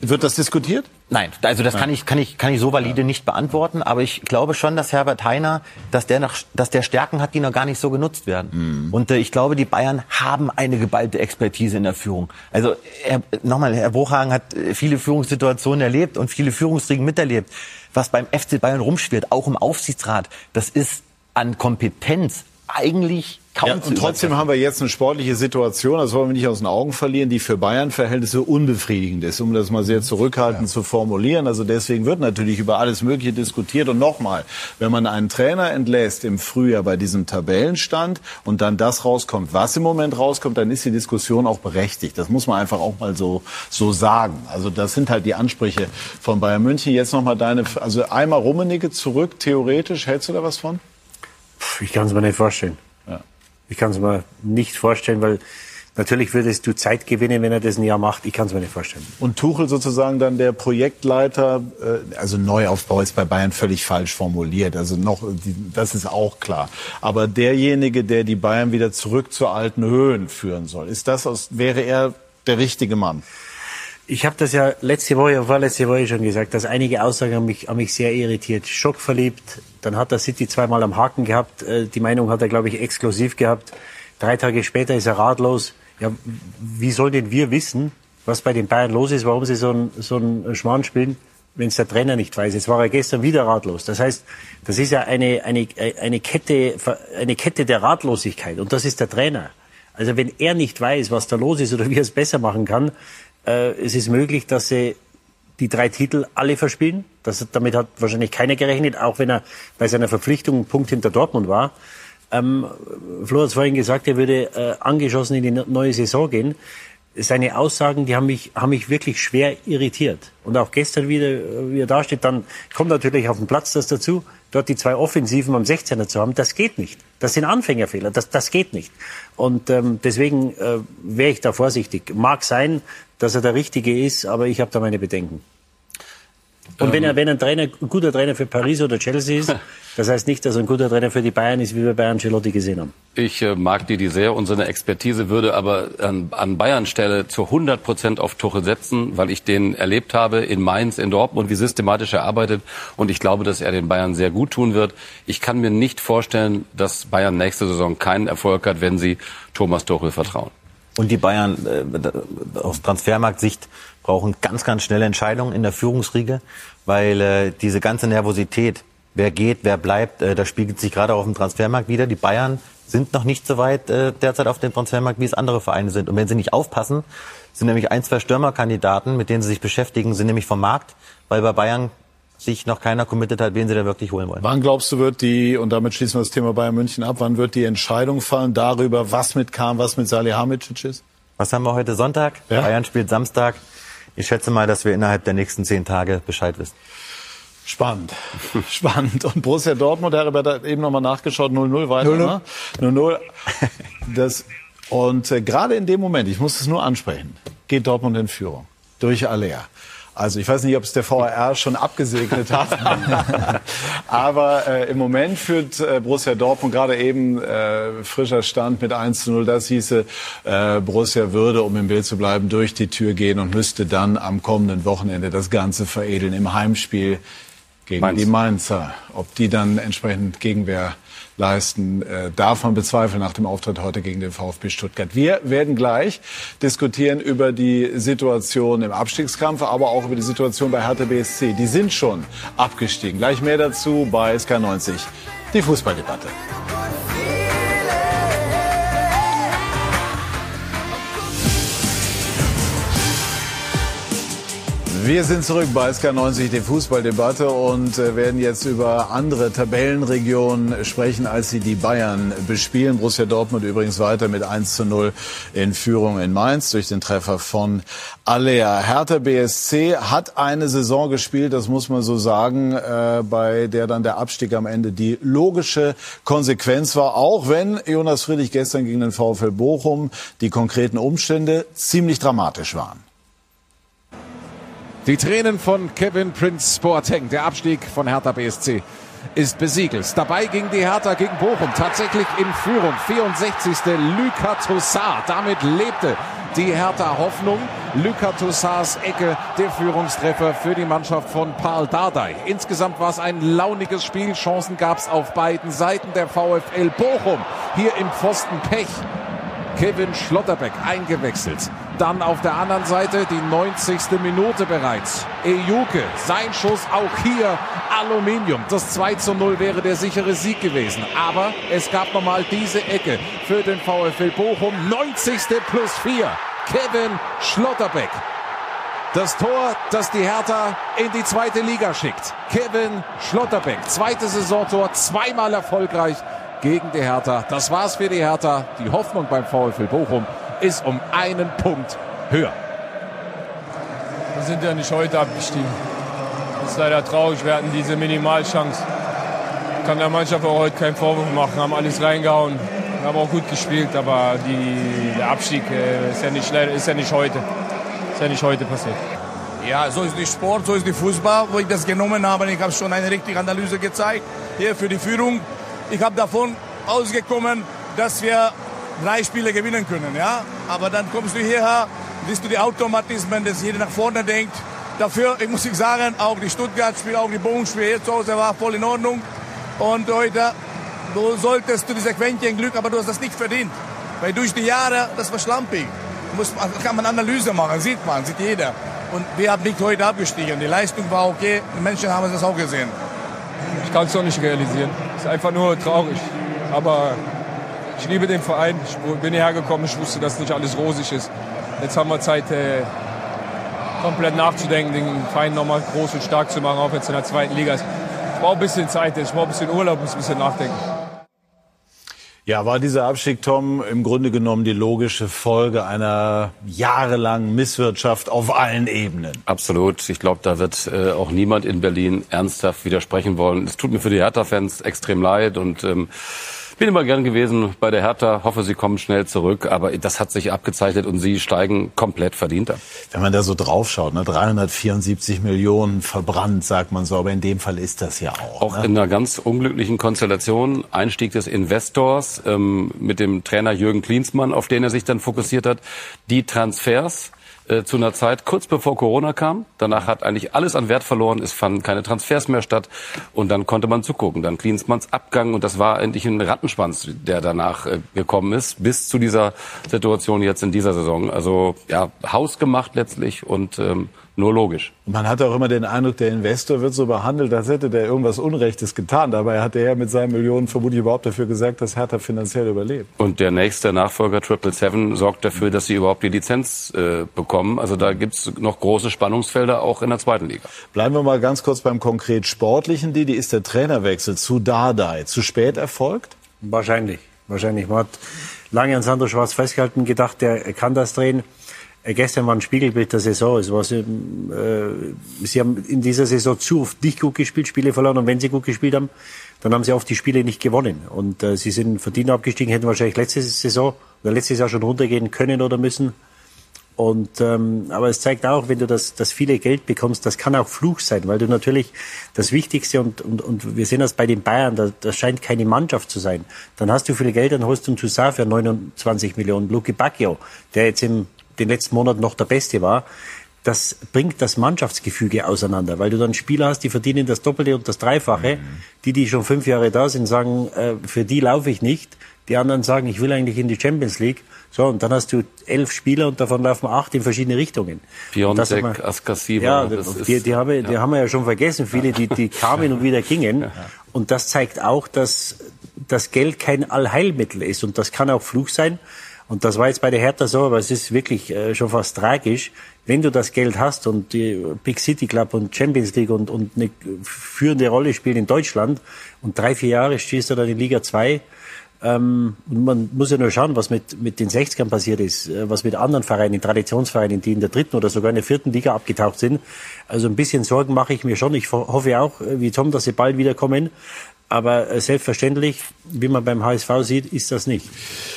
Wird das diskutiert? Nein, also das kann ich, kann ich, kann ich so valide nicht beantworten. Aber ich glaube schon, dass Herbert Heiner, dass der, noch, dass der Stärken hat, die noch gar nicht so genutzt werden. Und äh, ich glaube, die Bayern haben eine geballte Expertise in der Führung. Also er, nochmal, Herr Bruchhagen hat äh, viele Führungssituationen erlebt und viele Führungsriegen miterlebt. Was beim FC Bayern rumschwirrt, auch im Aufsichtsrat, das ist an Kompetenz eigentlich kaum ja, zu Und trotzdem haben wir jetzt eine sportliche Situation, das wollen wir nicht aus den Augen verlieren, die für Bayern-Verhältnisse unbefriedigend ist, um das mal sehr zurückhaltend ja. zu formulieren. Also deswegen wird natürlich über alles Mögliche diskutiert. Und nochmal, wenn man einen Trainer entlässt im Frühjahr bei diesem Tabellenstand und dann das rauskommt, was im Moment rauskommt, dann ist die Diskussion auch berechtigt. Das muss man einfach auch mal so, so sagen. Also das sind halt die Ansprüche von Bayern München. Jetzt nochmal deine, also einmal Rummenigge zurück, theoretisch, hältst du da was von? Ich kann es mir nicht vorstellen. Ja. Ich kann es mir nicht vorstellen, weil natürlich würdest du Zeit gewinnen, wenn er das ein Jahr macht. Ich kann es mir nicht vorstellen. Und Tuchel sozusagen dann der Projektleiter, äh, also Neuaufbau ist bei Bayern völlig falsch formuliert. Also noch, das ist auch klar. Aber derjenige, der die Bayern wieder zurück zu alten Höhen führen soll, ist das aus, wäre er der richtige Mann? Ich habe das ja letzte Woche, vorletzte Woche schon gesagt, dass einige Aussagen haben mich, haben mich sehr irritiert. Schockverliebt, dann hat er City zweimal am Haken gehabt. Äh, die Meinung hat er, glaube ich, exklusiv gehabt. Drei Tage später ist er ratlos. Ja, wie soll denn wir wissen, was bei den Bayern los ist, warum sie so einen so Schmarrn spielen, wenn es der Trainer nicht weiß? Jetzt war er gestern wieder ratlos. Das heißt, das ist ja eine, eine, eine, Kette, eine Kette der Ratlosigkeit. Und das ist der Trainer. Also wenn er nicht weiß, was da los ist oder wie er es besser machen kann, äh, es ist möglich, dass sie die drei Titel alle verspielen. Das, damit hat wahrscheinlich keiner gerechnet, auch wenn er bei seiner Verpflichtung einen Punkt hinter Dortmund war. Ähm, Flo hat es vorhin gesagt, er würde äh, angeschossen in die neue Saison gehen. Seine Aussagen, die haben mich, haben mich wirklich schwer irritiert. Und auch gestern wieder, wie er da steht, dann kommt natürlich auf den Platz das dazu, dort die zwei Offensiven am 16er zu haben, das geht nicht. Das sind Anfängerfehler, das, das geht nicht. Und ähm, deswegen äh, wäre ich da vorsichtig. Mag sein, dass er der Richtige ist, aber ich habe da meine Bedenken. Und wenn er, wenn ein Trainer, ein guter Trainer für Paris oder Chelsea ist, das heißt nicht, dass er ein guter Trainer für die Bayern ist, wie wir bei Ancelotti gesehen haben. Ich äh, mag Didi sehr und seine Expertise würde aber an, an Bayern Stelle zu 100 Prozent auf Tuchel setzen, weil ich den erlebt habe in Mainz, in Dortmund, wie systematisch er arbeitet und ich glaube, dass er den Bayern sehr gut tun wird. Ich kann mir nicht vorstellen, dass Bayern nächste Saison keinen Erfolg hat, wenn sie Thomas Tuchel vertrauen. Und die Bayern äh, aus Transfermarktsicht brauchen ganz, ganz schnelle Entscheidungen in der Führungsriege, weil äh, diese ganze Nervosität, wer geht, wer bleibt, äh, das spiegelt sich gerade auf dem Transfermarkt wieder. Die Bayern sind noch nicht so weit äh, derzeit auf dem Transfermarkt, wie es andere Vereine sind. Und wenn sie nicht aufpassen, sind nämlich ein, zwei Stürmerkandidaten, mit denen sie sich beschäftigen, sind nämlich vom Markt, weil bei Bayern sich noch keiner committed hat, wen sie da wirklich holen wollen. Wann glaubst du, wird die, und damit schließen wir das Thema Bayern München ab, wann wird die Entscheidung fallen darüber, was mit Kahn, was mit Salihamidzic ist? Was haben wir heute Sonntag? Ja? Bayern spielt Samstag. Ich schätze mal, dass wir innerhalb der nächsten zehn Tage Bescheid wissen. Spannend, spannend. Und Borussia Dortmund, der hat eben nochmal nachgeschaut, 0-0 weiter, 0 -0. ne? 0-0. Das, und äh, gerade in dem Moment, ich muss es nur ansprechen, geht Dortmund in Führung. Durch Alea. Also ich weiß nicht, ob es der VRR schon abgesegnet hat, aber äh, im Moment führt äh, Borussia Dortmund gerade eben äh, frischer Stand mit 1 zu 0. Das hieße, äh, Borussia würde, um im Bild zu bleiben, durch die Tür gehen und müsste dann am kommenden Wochenende das Ganze veredeln im Heimspiel gegen Mainz. die Mainzer. Ob die dann entsprechend Gegenwehr leisten, äh, darf man bezweifeln nach dem Auftritt heute gegen den VfB Stuttgart. Wir werden gleich diskutieren über die Situation im Abstiegskampf, aber auch über die Situation bei Hertha BSC. Die sind schon abgestiegen. Gleich mehr dazu bei SK90, die Fußballdebatte. Wir sind zurück bei SK90, die Fußballdebatte und äh, werden jetzt über andere Tabellenregionen sprechen, als sie die Bayern bespielen. Borussia Dortmund übrigens weiter mit 1 zu 0 in Führung in Mainz durch den Treffer von Alea. Hertha BSC hat eine Saison gespielt, das muss man so sagen, äh, bei der dann der Abstieg am Ende die logische Konsequenz war, auch wenn Jonas Friedrich gestern gegen den VfL Bochum die konkreten Umstände ziemlich dramatisch waren. Die Tränen von Kevin Prince Boateng, der Abstieg von Hertha BSC ist besiegelt. Dabei ging die Hertha gegen Bochum tatsächlich in Führung. 64. Luka Tossar. Damit lebte die Hertha Hoffnung. Luka Tossars Ecke, der Führungstreffer für die Mannschaft von Paul Dardai. Insgesamt war es ein launiges Spiel. Chancen gab es auf beiden Seiten. Der VfL Bochum hier im Pfosten Pech. Kevin Schlotterbeck eingewechselt. Dann auf der anderen Seite die 90. Minute bereits. Ejuke, sein Schuss auch hier Aluminium. Das 2 zu 0 wäre der sichere Sieg gewesen. Aber es gab nochmal diese Ecke für den VfL Bochum. 90. plus 4. Kevin Schlotterbeck. Das Tor, das die Hertha in die zweite Liga schickt. Kevin Schlotterbeck, zweites Saisontor, zweimal erfolgreich gegen die Hertha. Das war's für die Hertha. Die Hoffnung beim VfL Bochum ist um einen Punkt höher. Wir sind ja nicht heute abgestiegen. Das ist leider traurig. Wir hatten diese Minimalchance. Kann der Mannschaft auch heute keinen Vorwurf machen. Haben alles reingehauen. Haben auch gut gespielt, aber die, der Abstieg äh, ist, ja nicht, ist ja nicht heute. Ist ja nicht heute passiert. Ja, so ist die Sport, so ist die Fußball, wo ich das genommen habe. Ich habe schon eine richtige Analyse gezeigt hier für die Führung. Ich habe davon ausgekommen, dass wir drei Spiele gewinnen können. Ja? Aber dann kommst du hierher, siehst du die Automatismen, dass jeder nach vorne denkt. Dafür, ich muss ich sagen, auch die Stuttgart-Spiel, auch die Bogenspiel hier zu Hause war voll in Ordnung. Und heute, du solltest du diese Quäntchen Glück, aber du hast das nicht verdient. Weil durch die Jahre, das war schlampig. Muss, kann man Analyse machen, sieht man, sieht jeder. Und wir haben nicht heute abgestiegen. Die Leistung war okay, die Menschen haben das auch gesehen. Ich kann es doch nicht realisieren. Es ist einfach nur traurig. Aber ich liebe den Verein. Ich bin hierher gekommen. Ich wusste, dass nicht alles rosig ist. Jetzt haben wir Zeit, äh, komplett nachzudenken, den Verein nochmal groß und stark zu machen, auch es in der zweiten Liga. Ich brauche ein bisschen Zeit. Ich brauche ein bisschen Urlaub, muss ein bisschen nachdenken. Ja, war dieser Abstieg, Tom, im Grunde genommen die logische Folge einer jahrelangen Misswirtschaft auf allen Ebenen? Absolut. Ich glaube, da wird äh, auch niemand in Berlin ernsthaft widersprechen wollen. Es tut mir für die Hertha-Fans extrem leid und ähm, bin immer gern gewesen bei der Hertha, hoffe, sie kommen schnell zurück, aber das hat sich abgezeichnet und sie steigen komplett verdient ab. Wenn man da so draufschaut, ne, 374 Millionen verbrannt, sagt man so, aber in dem Fall ist das ja auch. Auch ne? in einer ganz unglücklichen Konstellation, Einstieg des Investors ähm, mit dem Trainer Jürgen Klinsmann, auf den er sich dann fokussiert hat, die Transfers äh, zu einer Zeit kurz bevor Corona kam. Danach hat eigentlich alles an Wert verloren. Es fanden keine Transfers mehr statt. Und dann konnte man zugucken. Dann Klinsmanns Abgang. Und das war endlich ein Rattenschwanz, der danach äh, gekommen ist, bis zu dieser Situation jetzt in dieser Saison. Also ja, hausgemacht letztlich und ähm, nur logisch. Man hat auch immer den Eindruck, der Investor wird so behandelt, als hätte der irgendwas Unrechtes getan. Dabei hat er mit seinen Millionen vermutlich überhaupt dafür gesagt, dass Hertha finanziell überlebt. Und der nächste Nachfolger Triple Seven sorgt dafür, dass sie überhaupt die Lizenz äh, bekommen. Also da gibt's noch große Spannungsfelder auch in der zweiten Liga. Bleiben wir mal ganz kurz beim konkret Sportlichen. Didi, ist der Trainerwechsel zu Dardai zu spät erfolgt? Wahrscheinlich. Wahrscheinlich. Man hat lange an Sandro Schwarz festgehalten, gedacht, er kann das drehen. Äh, gestern war ein Spiegelbild der Saison. Es war, äh, sie haben in dieser Saison zu oft nicht gut gespielt, Spiele verloren. Und wenn sie gut gespielt haben, dann haben sie oft die Spiele nicht gewonnen. Und äh, sie sind verdient abgestiegen, hätten wahrscheinlich letzte Saison oder letztes Jahr schon runtergehen können oder müssen. Und ähm, aber es zeigt auch, wenn du das, das viele Geld bekommst, das kann auch Fluch sein, weil du natürlich das Wichtigste und, und, und wir sehen das bei den Bayern, da, das scheint keine Mannschaft zu sein. Dann hast du viele Geld, dann holst du einen Toussaint für 29 Millionen, Luke Bacchio, der jetzt im den letzten Monaten noch der Beste war, das bringt das Mannschaftsgefüge auseinander, weil du dann Spieler hast, die verdienen das Doppelte und das Dreifache. Mhm. Die, die schon fünf Jahre da sind, sagen, äh, für die laufe ich nicht. Die anderen sagen, ich will eigentlich in die Champions League. So, und dann hast du elf Spieler und davon laufen acht in verschiedene Richtungen. Piontek, Askasiba. Ja, die, die, haben, die ja. haben wir ja schon vergessen. Viele, die, die kamen und wieder gingen. Und das zeigt auch, dass das Geld kein Allheilmittel ist. Und das kann auch Fluch sein. Und das war jetzt bei der Hertha so, aber es ist wirklich äh, schon fast tragisch, wenn du das Geld hast und die Big City Club und Champions League und, und eine führende Rolle spielt in Deutschland und drei, vier Jahre stehst du dann in Liga 2. Ähm, man muss ja nur schauen, was mit, mit den 60ern passiert ist, äh, was mit anderen Vereinen, Traditionsvereinen, die in der dritten oder sogar in der vierten Liga abgetaucht sind. Also ein bisschen Sorgen mache ich mir schon. Ich hoffe auch, äh, wie Tom, dass sie bald wiederkommen. Aber äh, selbstverständlich, wie man beim HSV sieht, ist das nicht.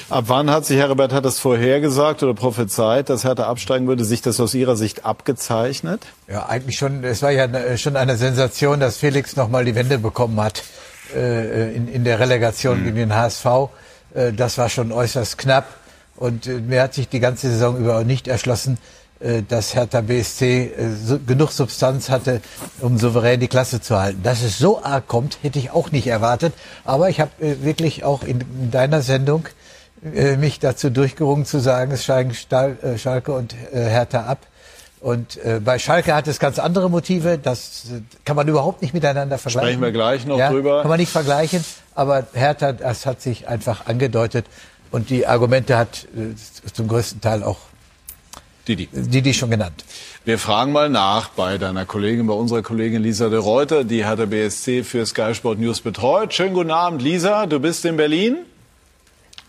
Ab wann hat sich Herbert hat das vorhergesagt oder prophezeit, dass Hertha absteigen würde, sich das aus Ihrer Sicht abgezeichnet? Ja, eigentlich schon. Es war ja äh, schon eine Sensation, dass Felix nochmal die Wende bekommen hat äh, in, in der Relegation mhm. gegen den HSV. Äh, das war schon äußerst knapp. Und äh, mir hat sich die ganze Saison über auch nicht erschlossen, äh, dass Hertha BSC äh, genug Substanz hatte, um souverän die Klasse zu halten. Dass es so arg kommt, hätte ich auch nicht erwartet. Aber ich habe äh, wirklich auch in deiner Sendung äh, mich dazu durchgerungen zu sagen, es steigen äh, Schalke und äh, Hertha ab. Und äh, bei Schalke hat es ganz andere Motive. Das äh, kann man überhaupt nicht miteinander vergleichen. Sprechen wir gleich noch ja, drüber. Kann man nicht vergleichen. Aber Hertha, das hat sich einfach angedeutet. Und die Argumente hat äh, zum größten Teil auch Didi. Didi schon genannt. Wir fragen mal nach bei deiner Kollegin, bei unserer Kollegin Lisa de Reuter, die hat der BSC für Sky Sport News betreut. Schönen guten Abend, Lisa. Du bist in Berlin?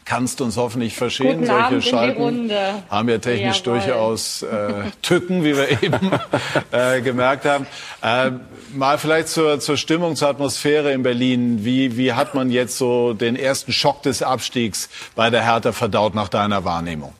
kannst uns hoffentlich verstehen. Guten Solche Abend Schalten haben ja technisch Jawohl. durchaus äh, Tücken, wie wir eben äh, gemerkt haben. Äh, mal vielleicht zur, zur Stimmung, zur Atmosphäre in Berlin. Wie, wie hat man jetzt so den ersten Schock des Abstiegs bei der Hertha verdaut nach deiner Wahrnehmung?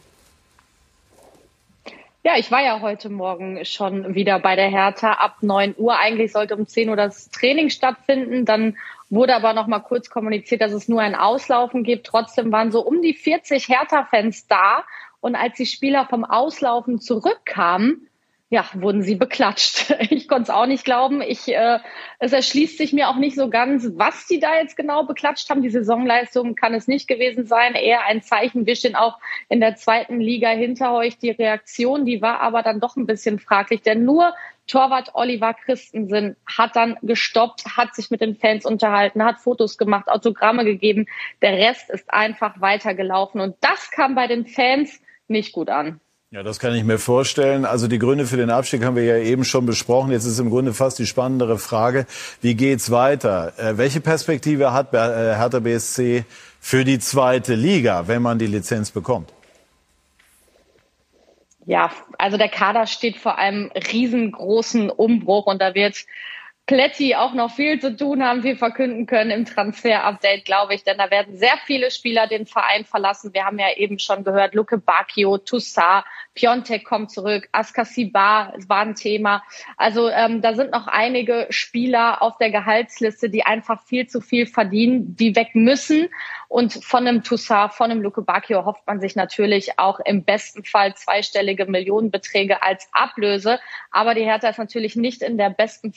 Ja, ich war ja heute Morgen schon wieder bei der Hertha ab 9 Uhr. Eigentlich sollte um 10 Uhr das Training stattfinden. Dann wurde aber noch mal kurz kommuniziert, dass es nur ein Auslaufen gibt. Trotzdem waren so um die 40 Hertha-Fans da. Und als die Spieler vom Auslaufen zurückkamen, ja, wurden sie beklatscht. Ich konnte es auch nicht glauben. Ich, äh, es erschließt sich mir auch nicht so ganz, was die da jetzt genau beklatscht haben. Die Saisonleistung kann es nicht gewesen sein. Eher ein Zeichen, wir stehen auch in der zweiten Liga hinter euch. Die Reaktion, die war aber dann doch ein bisschen fraglich, denn nur Torwart Oliver Christensen hat dann gestoppt, hat sich mit den Fans unterhalten, hat Fotos gemacht, Autogramme gegeben. Der Rest ist einfach weitergelaufen und das kam bei den Fans nicht gut an. Ja, das kann ich mir vorstellen. Also die Gründe für den Abstieg haben wir ja eben schon besprochen. Jetzt ist im Grunde fast die spannendere Frage, wie geht's weiter? Äh, welche Perspektive hat äh, Hertha BSC für die zweite Liga, wenn man die Lizenz bekommt? Ja, also der Kader steht vor einem riesengroßen Umbruch und da wird Pletti auch noch viel zu tun haben, viel verkünden können im Transfer-Update, glaube ich, denn da werden sehr viele Spieler den Verein verlassen. Wir haben ja eben schon gehört, Luke Bacchio, Toussaint, Piontek kommt zurück, Askasibar war ein Thema. Also ähm, da sind noch einige Spieler auf der Gehaltsliste, die einfach viel zu viel verdienen, die weg müssen. Und von einem Toussaint, von einem Luke Bacchio hofft man sich natürlich auch im besten Fall zweistellige Millionenbeträge als Ablöse. Aber die Hertha ist natürlich nicht in der besten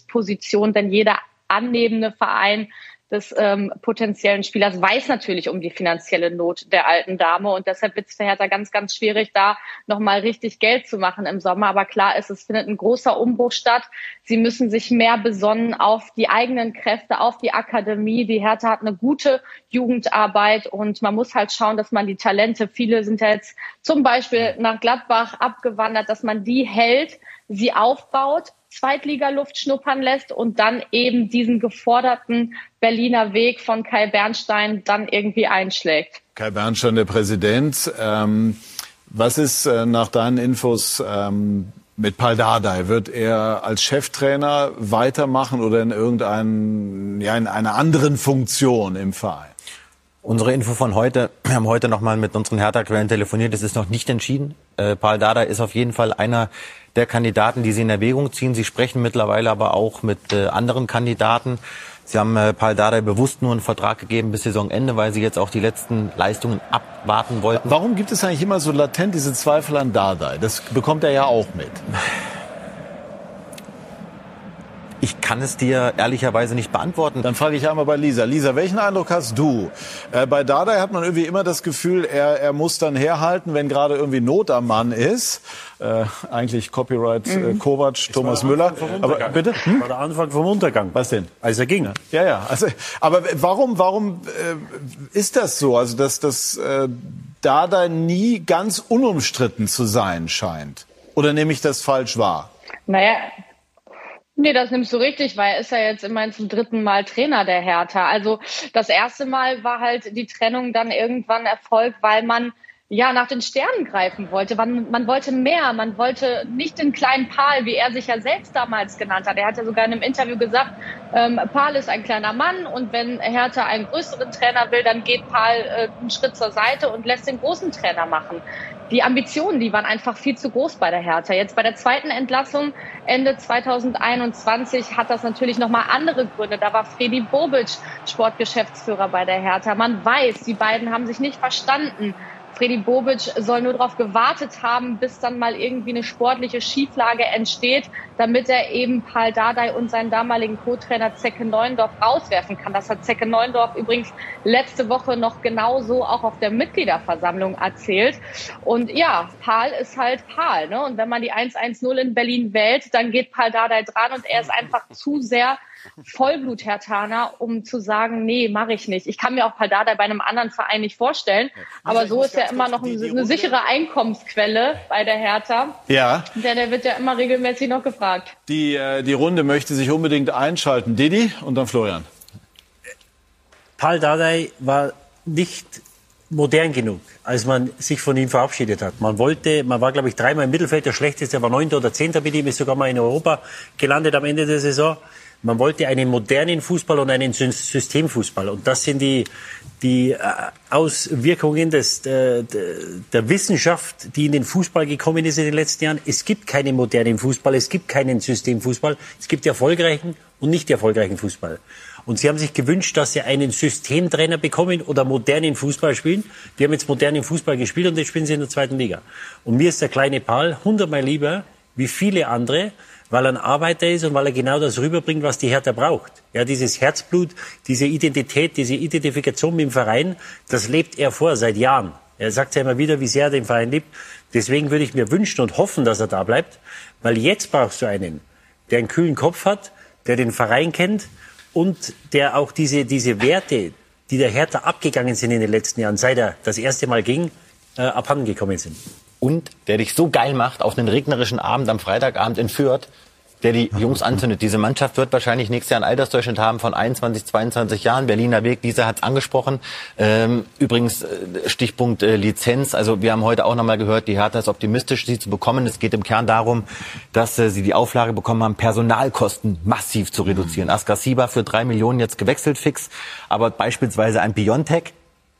Verhandlungsposition, denn jeder annehmende Verein des ähm, potenziellen Spielers weiß natürlich um die finanzielle Not der alten Dame und deshalb wird es für Hertha ganz, ganz schwierig, da nochmal richtig Geld zu machen im Sommer. Aber klar ist, es findet ein großer Umbruch statt. Sie müssen sich mehr besonnen auf die eigenen Kräfte, auf die Akademie. Die Hertha hat eine gute Jugendarbeit und man muss halt schauen, dass man die Talente, viele sind ja jetzt zum Beispiel nach Gladbach abgewandert, dass man die hält, sie aufbaut Zweitligaluft schnuppern lässt und dann eben diesen geforderten Berliner Weg von Kai Bernstein dann irgendwie einschlägt. Kai Bernstein, der Präsident. Ähm, was ist äh, nach deinen Infos ähm, mit Paul Dardai? Wird er als Cheftrainer weitermachen oder in irgendeinen, ja, in einer anderen Funktion im Verein? Unsere Info von heute, wir haben heute nochmal mit unseren Hertha-Quellen telefoniert, es ist noch nicht entschieden. Äh, Paul Dada ist auf jeden Fall einer der Kandidaten, die Sie in Erwägung ziehen. Sie sprechen mittlerweile aber auch mit äh, anderen Kandidaten. Sie haben äh, Paul Dardai bewusst nur einen Vertrag gegeben bis Saisonende, weil Sie jetzt auch die letzten Leistungen abwarten wollten. Warum gibt es eigentlich immer so latent diese Zweifel an Dardai? Das bekommt er ja auch mit. Ich kann es dir ehrlicherweise nicht beantworten. Dann frage ich einmal bei Lisa. Lisa, welchen Eindruck hast du? Äh, bei Dardai hat man irgendwie immer das Gefühl, er, er muss dann herhalten, wenn gerade irgendwie Not am Mann ist. Äh, eigentlich Copyright äh, mhm. Kovac, Thomas Müller. Aber bitte? Hm? War der Anfang vom Untergang. Was denn? Als er ging. Ja, ja. Also, aber warum, warum äh, ist das so? Also, dass, dass äh, Dardai nie ganz unumstritten zu sein scheint? Oder nehme ich das falsch wahr? Naja, Nee, das nimmst du richtig, weil er ist ja jetzt immerhin zum dritten Mal Trainer der Hertha. Also das erste Mal war halt die Trennung dann irgendwann Erfolg, weil man ja nach den Sternen greifen wollte. Man, man wollte mehr, man wollte nicht den kleinen Pal, wie er sich ja selbst damals genannt hat. Er hat ja sogar in einem Interview gesagt, ähm, Pal ist ein kleiner Mann und wenn Hertha einen größeren Trainer will, dann geht Pal äh, einen Schritt zur Seite und lässt den großen Trainer machen. Die Ambitionen, die waren einfach viel zu groß bei der Hertha. Jetzt bei der zweiten Entlassung Ende 2021 hat das natürlich nochmal andere Gründe. Da war Fredi Bobic Sportgeschäftsführer bei der Hertha. Man weiß, die beiden haben sich nicht verstanden Freddy Bobic soll nur darauf gewartet haben, bis dann mal irgendwie eine sportliche Schieflage entsteht, damit er eben Paul Dardai und seinen damaligen Co-Trainer Zecke Neuendorf rauswerfen kann. Das hat Zecke Neuendorf übrigens letzte Woche noch genauso auch auf der Mitgliederversammlung erzählt. Und ja, Paul ist halt Paul. Ne? Und wenn man die 1-1-0 in Berlin wählt, dann geht Paul Dardai dran und er ist einfach zu sehr Vollblut-Hertaner, um zu sagen, nee, mache ich nicht. Ich kann mir auch Paldada bei einem anderen Verein nicht vorstellen. Aber so ist ja immer noch eine, eine sichere Einkommensquelle bei der Hertha. Ja. Denn der wird ja immer regelmäßig noch gefragt. Die, äh, die Runde möchte sich unbedingt einschalten. Didi und dann Florian. Paul Dardai war nicht modern genug, als man sich von ihm verabschiedet hat. Man wollte, man war, glaube ich, dreimal im Mittelfeld, der schlechteste war neunter oder zehnter mit ihm, ist sogar mal in Europa gelandet am Ende der Saison. Man wollte einen modernen Fußball und einen Systemfußball. Und das sind die, die äh, Auswirkungen des, der, der Wissenschaft, die in den Fußball gekommen ist in den letzten Jahren. Es gibt keinen modernen Fußball, es gibt keinen Systemfußball. Es gibt erfolgreichen und nicht erfolgreichen Fußball. Und sie haben sich gewünscht, dass sie einen Systemtrainer bekommen oder modernen Fußball spielen. Die haben jetzt modernen Fußball gespielt und jetzt spielen sie in der zweiten Liga. Und mir ist der kleine Paul hundertmal lieber wie viele andere, weil er ein Arbeiter ist und weil er genau das rüberbringt, was die Hertha braucht. Ja, dieses Herzblut, diese Identität, diese Identifikation mit dem Verein, das lebt er vor seit Jahren. Er sagt ja immer wieder, wie sehr er den Verein liebt. Deswegen würde ich mir wünschen und hoffen, dass er da bleibt, weil jetzt brauchst du einen, der einen kühlen Kopf hat, der den Verein kennt und der auch diese, diese Werte, die der Hertha abgegangen sind in den letzten Jahren, seit er das erste Mal ging, äh, abhandengekommen sind und der dich so geil macht auf einen regnerischen Abend am Freitagabend in Fürth, der die Jungs anzündet. Diese Mannschaft wird wahrscheinlich nächstes Jahr einen Altersdurchschnitt haben von 21, 22 Jahren. Berliner Weg, dieser hat es angesprochen. Ähm, übrigens äh, Stichpunkt äh, Lizenz. Also wir haben heute auch nochmal gehört, die Hertha ist optimistisch, sie zu bekommen. Es geht im Kern darum, dass äh, sie die Auflage bekommen haben, Personalkosten massiv zu reduzieren. Askar Siba für drei Millionen jetzt gewechselt fix, aber beispielsweise ein Biontech,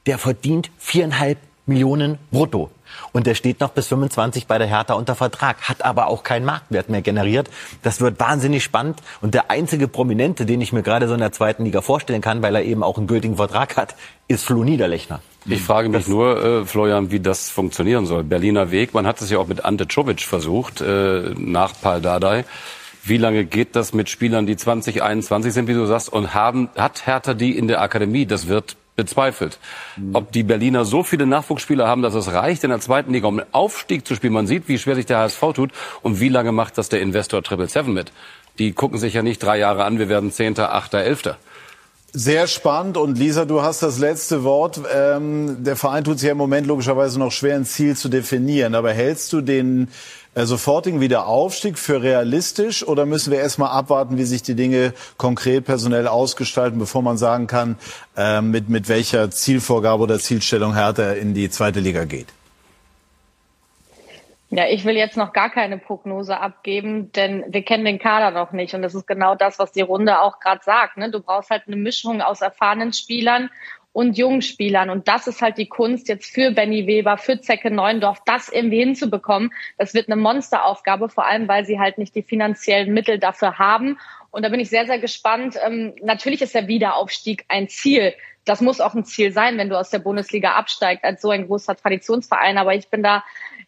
der verdient viereinhalb Millionen brutto. Und der steht noch bis 25 bei der Hertha unter Vertrag, hat aber auch keinen Marktwert mehr generiert. Das wird wahnsinnig spannend. Und der einzige Prominente, den ich mir gerade so in der zweiten Liga vorstellen kann, weil er eben auch einen gültigen Vertrag hat, ist Flo Niederlechner. Ich frage mich das nur, äh, Florian, wie das funktionieren soll. Berliner Weg, man hat es ja auch mit Ante Czovic versucht, äh, nach Pal Dardai. Wie lange geht das mit Spielern, die 20, 21 sind, wie du sagst, und haben, hat Hertha die in der Akademie? Das wird bezweifelt. Ob die Berliner so viele Nachwuchsspieler haben, dass es reicht, in der zweiten Liga um einen Aufstieg zu spielen. Man sieht, wie schwer sich der HSV tut und wie lange macht das der Investor Triple Seven mit. Die gucken sich ja nicht drei Jahre an, wir werden Zehnter, Achter, Elfter. Sehr spannend und Lisa, du hast das letzte Wort. Ähm, der Verein tut sich ja im Moment logischerweise noch schwer, ein Ziel zu definieren. Aber hältst du den sofortigen Wiederaufstieg für realistisch oder müssen wir erstmal abwarten, wie sich die Dinge konkret personell ausgestalten, bevor man sagen kann, äh, mit, mit welcher Zielvorgabe oder Zielstellung Hertha in die zweite Liga geht? Ja, ich will jetzt noch gar keine Prognose abgeben, denn wir kennen den Kader noch nicht. Und das ist genau das, was die Runde auch gerade sagt. Ne? Du brauchst halt eine Mischung aus erfahrenen Spielern und jungen Spielern. Und das ist halt die Kunst jetzt für Benny Weber, für Zecke Neuendorf, das irgendwie hinzubekommen. Das wird eine Monsteraufgabe, vor allem weil sie halt nicht die finanziellen Mittel dafür haben. Und da bin ich sehr, sehr gespannt. Ähm, natürlich ist der Wiederaufstieg ein Ziel. Das muss auch ein Ziel sein, wenn du aus der Bundesliga absteigst als so ein großer Traditionsverein. Aber ich bin da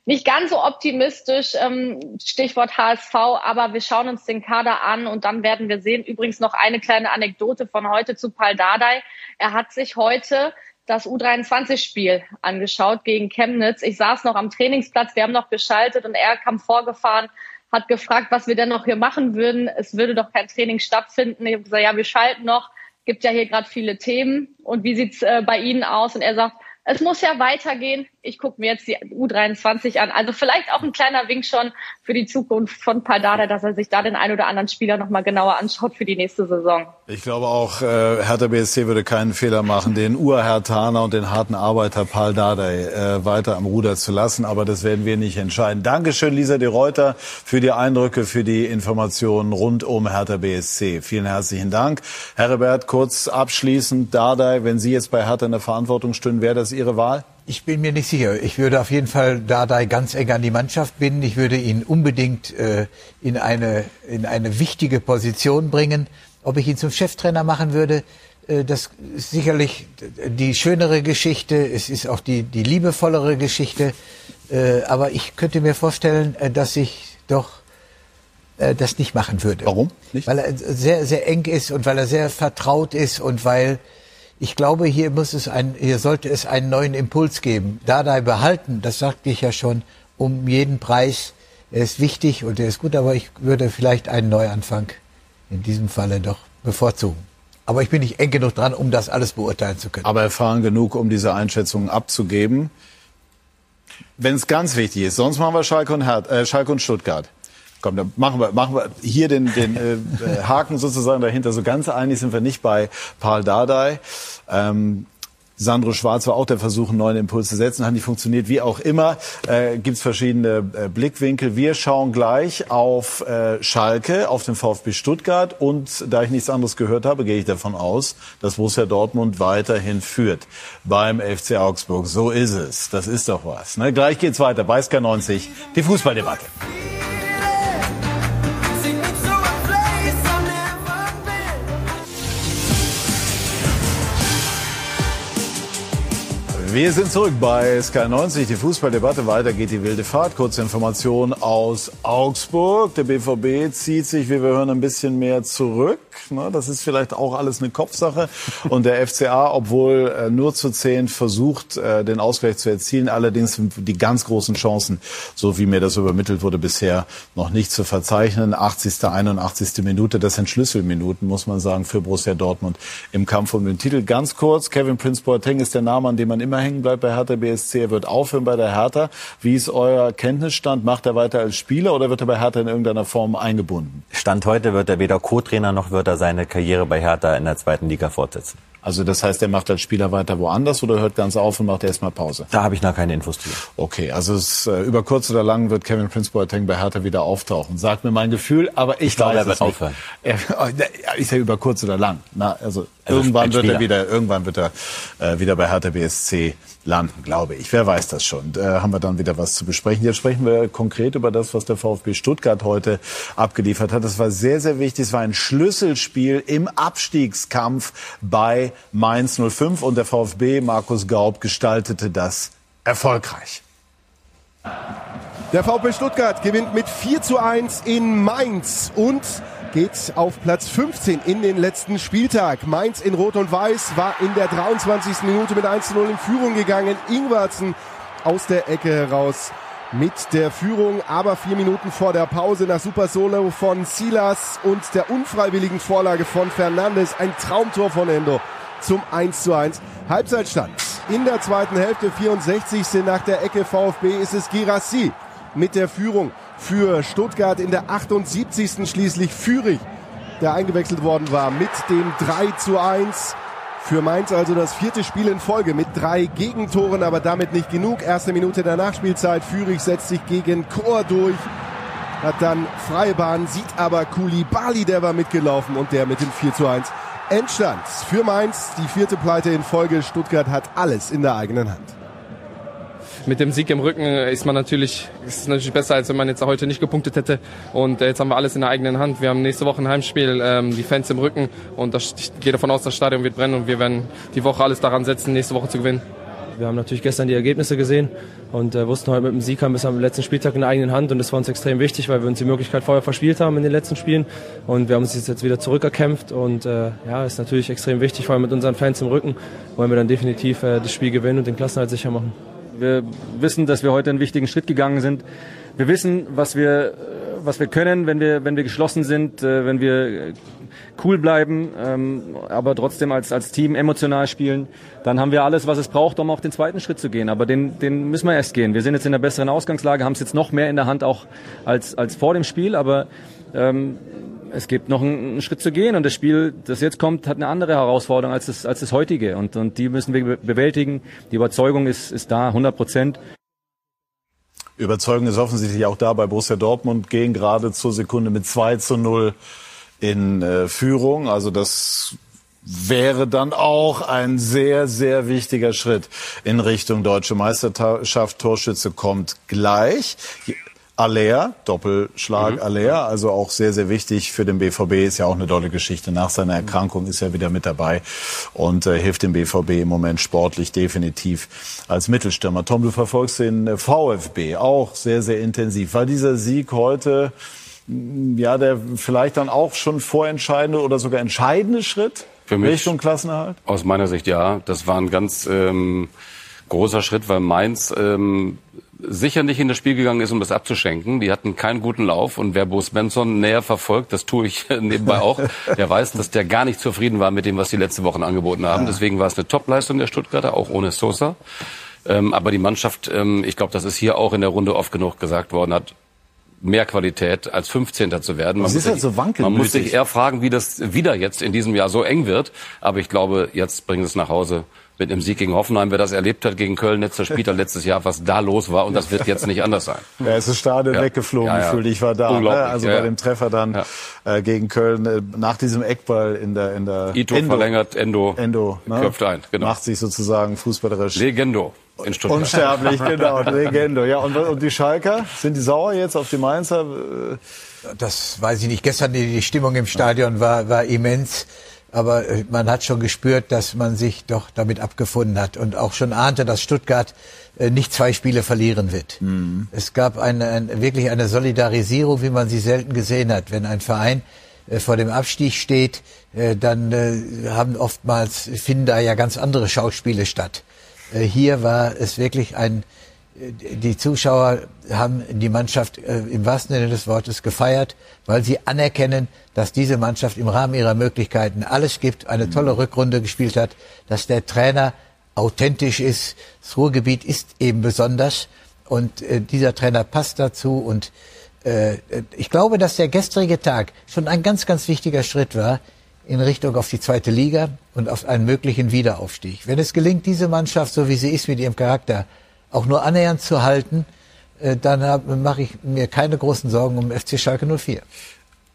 nicht ganz so optimistisch, ähm, Stichwort HSV, aber wir schauen uns den Kader an und dann werden wir sehen. Übrigens noch eine kleine Anekdote von heute zu Paul Dardai. Er hat sich heute das U23-Spiel angeschaut gegen Chemnitz. Ich saß noch am Trainingsplatz, wir haben noch geschaltet und er kam vorgefahren, hat gefragt, was wir denn noch hier machen würden. Es würde doch kein Training stattfinden. Ich habe gesagt, ja, wir schalten noch. Gibt ja hier gerade viele Themen. Und wie sieht's äh, bei Ihnen aus? Und er sagt, es muss ja weitergehen. Ich gucke mir jetzt die U23 an. Also vielleicht auch ein kleiner Wink schon für die Zukunft von Paldada, dass er sich da den ein oder anderen Spieler noch mal genauer anschaut für die nächste Saison. Ich glaube auch, äh, Hertha BSC würde keinen Fehler machen, den Urhertaner und den harten Arbeiter Paul Dardai äh, weiter am Ruder zu lassen. Aber das werden wir nicht entscheiden. Dankeschön, Lisa de Reuter, für die Eindrücke, für die Informationen rund um Hertha BSC. Vielen herzlichen Dank. Herbert, kurz abschließend, Dardai, wenn Sie jetzt bei Hertha in der Verantwortung stünden, wäre das Ihre Wahl? Ich bin mir nicht sicher. Ich würde auf jeden Fall Dardai ganz eng an die Mannschaft binden. Ich würde ihn unbedingt äh, in, eine, in eine wichtige Position bringen. Ob ich ihn zum Cheftrainer machen würde, Äh, das ist sicherlich die schönere Geschichte, es ist auch die, die liebevollere Geschichte. Äh, aber ich könnte mir vorstellen, äh, dass ich doch das nicht machen würde. Warum? Nicht? Weil er sehr, sehr eng ist und weil er sehr vertraut ist und weil ich glaube, hier muss es ein, hier sollte es einen neuen Impuls geben. Dada behalten, das sagte ich ja schon, um jeden Preis. Er ist wichtig und er ist gut, aber ich würde vielleicht einen Neuanfang in diesem Falle doch bevorzugen. Aber ich bin nicht eng genug dran, um das alles beurteilen zu können. Aber erfahren genug, um diese Einschätzungen abzugeben. Wenn es ganz wichtig ist, sonst machen wir Schalke und, Her äh, Schalke und Stuttgart. Komm, dann machen wir, machen wir hier den, den äh, äh, Haken sozusagen dahinter. So ganz einig sind wir nicht bei Paul Dardai. Ähm, Sandro Schwarz war auch der Versuch, einen neuen Impuls zu setzen. Hat nicht funktioniert. Wie auch immer, äh, gibt es verschiedene äh, Blickwinkel. Wir schauen gleich auf äh, Schalke, auf den VfB Stuttgart. Und da ich nichts anderes gehört habe, gehe ich davon aus, dass Borussia Dortmund weiterhin führt beim FC Augsburg. So ist es. Das ist doch was. Ne? Gleich geht's weiter bei SK90, die Fußballdebatte. Wir sind zurück bei Sky 90, die Fußballdebatte. Weiter geht die wilde Fahrt. Kurze Information aus Augsburg. Der BVB zieht sich, wie wir hören, ein bisschen mehr zurück. Das ist vielleicht auch alles eine Kopfsache. Und der FCA, obwohl äh, nur zu zehn versucht, äh, den Ausgleich zu erzielen, allerdings die ganz großen Chancen, so wie mir das übermittelt wurde, bisher noch nicht zu verzeichnen. 80., 81. Minute, das sind Schlüsselminuten, muss man sagen, für Borussia Dortmund im Kampf um den Titel. Ganz kurz, Kevin Prince Boateng ist der Name, an dem man immer hängen bleibt bei Hertha BSC. Er wird aufhören bei der Hertha. Wie ist euer Kenntnisstand? Macht er weiter als Spieler oder wird er bei Hertha in irgendeiner Form eingebunden? Stand heute wird er weder Co-Trainer noch wird er seine Karriere bei Hertha in der zweiten Liga fortsetzen. Also das heißt, er macht als Spieler weiter woanders oder hört ganz auf und macht erstmal Pause? Da habe ich noch keine Infos zu. Okay, also es, äh, über kurz oder lang wird Kevin Prince Boateng bei Hertha wieder auftauchen. Sagt mir mein Gefühl, aber ich, ich glaube, er wird aufhören. Er, ist ja über kurz oder lang. Na, also, also irgendwann wird er wieder, irgendwann wird er äh, wieder bei Hertha BSC landen, glaube ich. Wer weiß das schon. Da haben wir dann wieder was zu besprechen. Jetzt sprechen wir konkret über das, was der VfB Stuttgart heute abgeliefert hat. Das war sehr, sehr wichtig. Es war ein Schlüsselspiel im Abstiegskampf bei Mainz 05 und der VfB Markus Gaub gestaltete das erfolgreich. Der VfB Stuttgart gewinnt mit 4 zu 1 in Mainz und geht auf Platz 15 in den letzten Spieltag. Mainz in Rot und Weiß war in der 23. Minute mit 1 zu 0 in Führung gegangen. Ingwertsen aus der Ecke heraus mit der Führung, aber vier Minuten vor der Pause nach Super Solo von Silas und der unfreiwilligen Vorlage von Fernandes ein Traumtor von Endo zum 1 zu 1. Halbzeitstand in der zweiten Hälfte, 64. nach der Ecke VfB ist es Girassi mit der Führung für Stuttgart in der 78. schließlich Führig, der eingewechselt worden war mit dem 3 zu 1. Für Mainz also das vierte Spiel in Folge mit drei Gegentoren, aber damit nicht genug. Erste Minute der Nachspielzeit. Führig setzt sich gegen Chor durch, hat dann freie Bahn, sieht aber Kulibali, der war mitgelaufen und der mit dem 4 zu 1. Endstand für Mainz, die vierte Pleite in Folge. Stuttgart hat alles in der eigenen Hand mit dem Sieg im Rücken ist man natürlich, ist natürlich besser, als wenn man jetzt heute nicht gepunktet hätte. Und äh, jetzt haben wir alles in der eigenen Hand. Wir haben nächste Woche ein Heimspiel, ähm, die Fans im Rücken und das, ich gehe davon aus, das Stadion wird brennen und wir werden die Woche alles daran setzen, nächste Woche zu gewinnen. Wir haben natürlich gestern die Ergebnisse gesehen und äh, wussten heute mit dem Sieg haben wir es am letzten Spieltag in der eigenen Hand und das war uns extrem wichtig, weil wir uns die Möglichkeit vorher verspielt haben in den letzten Spielen und wir haben uns jetzt wieder zurückerkämpft und äh, ja, ist natürlich extrem wichtig, vor allem mit unseren Fans im Rücken wollen wir dann definitiv äh, das Spiel gewinnen und den Klassenhalt sicher machen. Wir wissen, dass wir heute einen wichtigen Schritt gegangen sind. Wir wissen, was wir, was wir können, wenn wir, wenn wir geschlossen sind, äh, wenn wir cool bleiben, ähm, aber trotzdem als, als Team emotional spielen. Dann haben wir alles, was es braucht, um auch den zweiten Schritt zu gehen. Aber den, den müssen wir erst gehen. Wir sind jetzt in einer besseren Ausgangslage, haben es jetzt noch mehr in der Hand auch als, als vor dem Spiel, aber ähm, es gibt noch einen, Schritt zu gehen und das Spiel, das jetzt kommt, hat eine andere Herausforderung als das, als das heutige und, und die müssen wir bewältigen. Die Überzeugung ist, ist da, 100 Prozent. Überzeugung ist offensichtlich auch da bei Borussia Dortmund, gehen gerade zur Sekunde mit 2 zu 0 in äh, Führung. Also das wäre dann auch ein sehr, sehr wichtiger Schritt in Richtung deutsche Meisterschaft. Torschütze kommt gleich. Aller, Doppelschlag mhm. Aller, also auch sehr, sehr wichtig für den BVB, ist ja auch eine tolle Geschichte. Nach seiner Erkrankung ist er wieder mit dabei und äh, hilft dem BVB im Moment sportlich definitiv als Mittelstürmer. Tom, du verfolgst den VfB auch sehr, sehr intensiv. War dieser Sieg heute, mm, ja, der vielleicht dann auch schon vorentscheidende oder sogar entscheidende Schritt für mich Richtung Klassenerhalt? Aus meiner Sicht ja. Das war ein ganz ähm, großer Schritt, weil Mainz ähm, sicher nicht in das Spiel gegangen ist, um das abzuschenken. Die hatten keinen guten Lauf und wer Bo Svensson näher verfolgt, das tue ich nebenbei auch, der weiß, dass der gar nicht zufrieden war mit dem, was die letzten Wochen angeboten haben. Deswegen war es eine Topleistung der Stuttgarter, auch ohne Sosa. Ähm, aber die Mannschaft, ähm, ich glaube, das ist hier auch in der Runde oft genug gesagt worden, hat mehr Qualität als 15. zu werden. Man, muss, halt sich, so man muss sich eher fragen, wie das wieder jetzt in diesem Jahr so eng wird. Aber ich glaube, jetzt bringen sie es nach Hause mit einem Sieg gegen Hoffenheim. Wer das erlebt hat gegen Köln letzter Spieltag letztes Jahr, was da los war. Und das wird jetzt nicht anders sein. Ja, es ist Stadion ja. weggeflogen ja, ja. gefühlt. Ich war da. Ne? Also bei dem Treffer dann äh, gegen Köln äh, nach diesem Eckball in der in der Ito Endo. verlängert, Endo, Endo ne? köpft ein. Genau. Macht sich sozusagen fußballerisch. Legendo. In Stuttgart. Unsterblich, genau, Legendo. Ja, und, und die Schalker, sind die sauer jetzt auf die Mainzer? Das weiß ich nicht. Gestern die, die Stimmung im Stadion war, war immens. Aber äh, man hat schon gespürt, dass man sich doch damit abgefunden hat und auch schon ahnte, dass Stuttgart äh, nicht zwei Spiele verlieren wird. Mhm. Es gab eine, eine, wirklich eine Solidarisierung, wie man sie selten gesehen hat. Wenn ein Verein äh, vor dem Abstieg steht, dann haben oftmals, finden da ja ganz andere Schauspiele statt. Hier war es wirklich ein, die Zuschauer haben die Mannschaft äh, im wahrsten Sinne des Wortes gefeiert, weil sie anerkennen, dass diese Mannschaft im Rahmen ihrer Möglichkeiten alles gibt, eine tolle Rückrunde gespielt hat, dass der Trainer authentisch ist. Das Ruhrgebiet ist eben besonders und äh, dieser Trainer passt dazu und äh, ich glaube, dass der gestrige Tag schon ein ganz, ganz wichtiger Schritt war in Richtung auf die zweite Liga und auf einen möglichen Wiederaufstieg. Wenn es gelingt, diese Mannschaft, so wie sie ist mit ihrem Charakter, auch nur annähernd zu halten, äh, dann mache ich mir keine großen Sorgen um FC Schalke 04.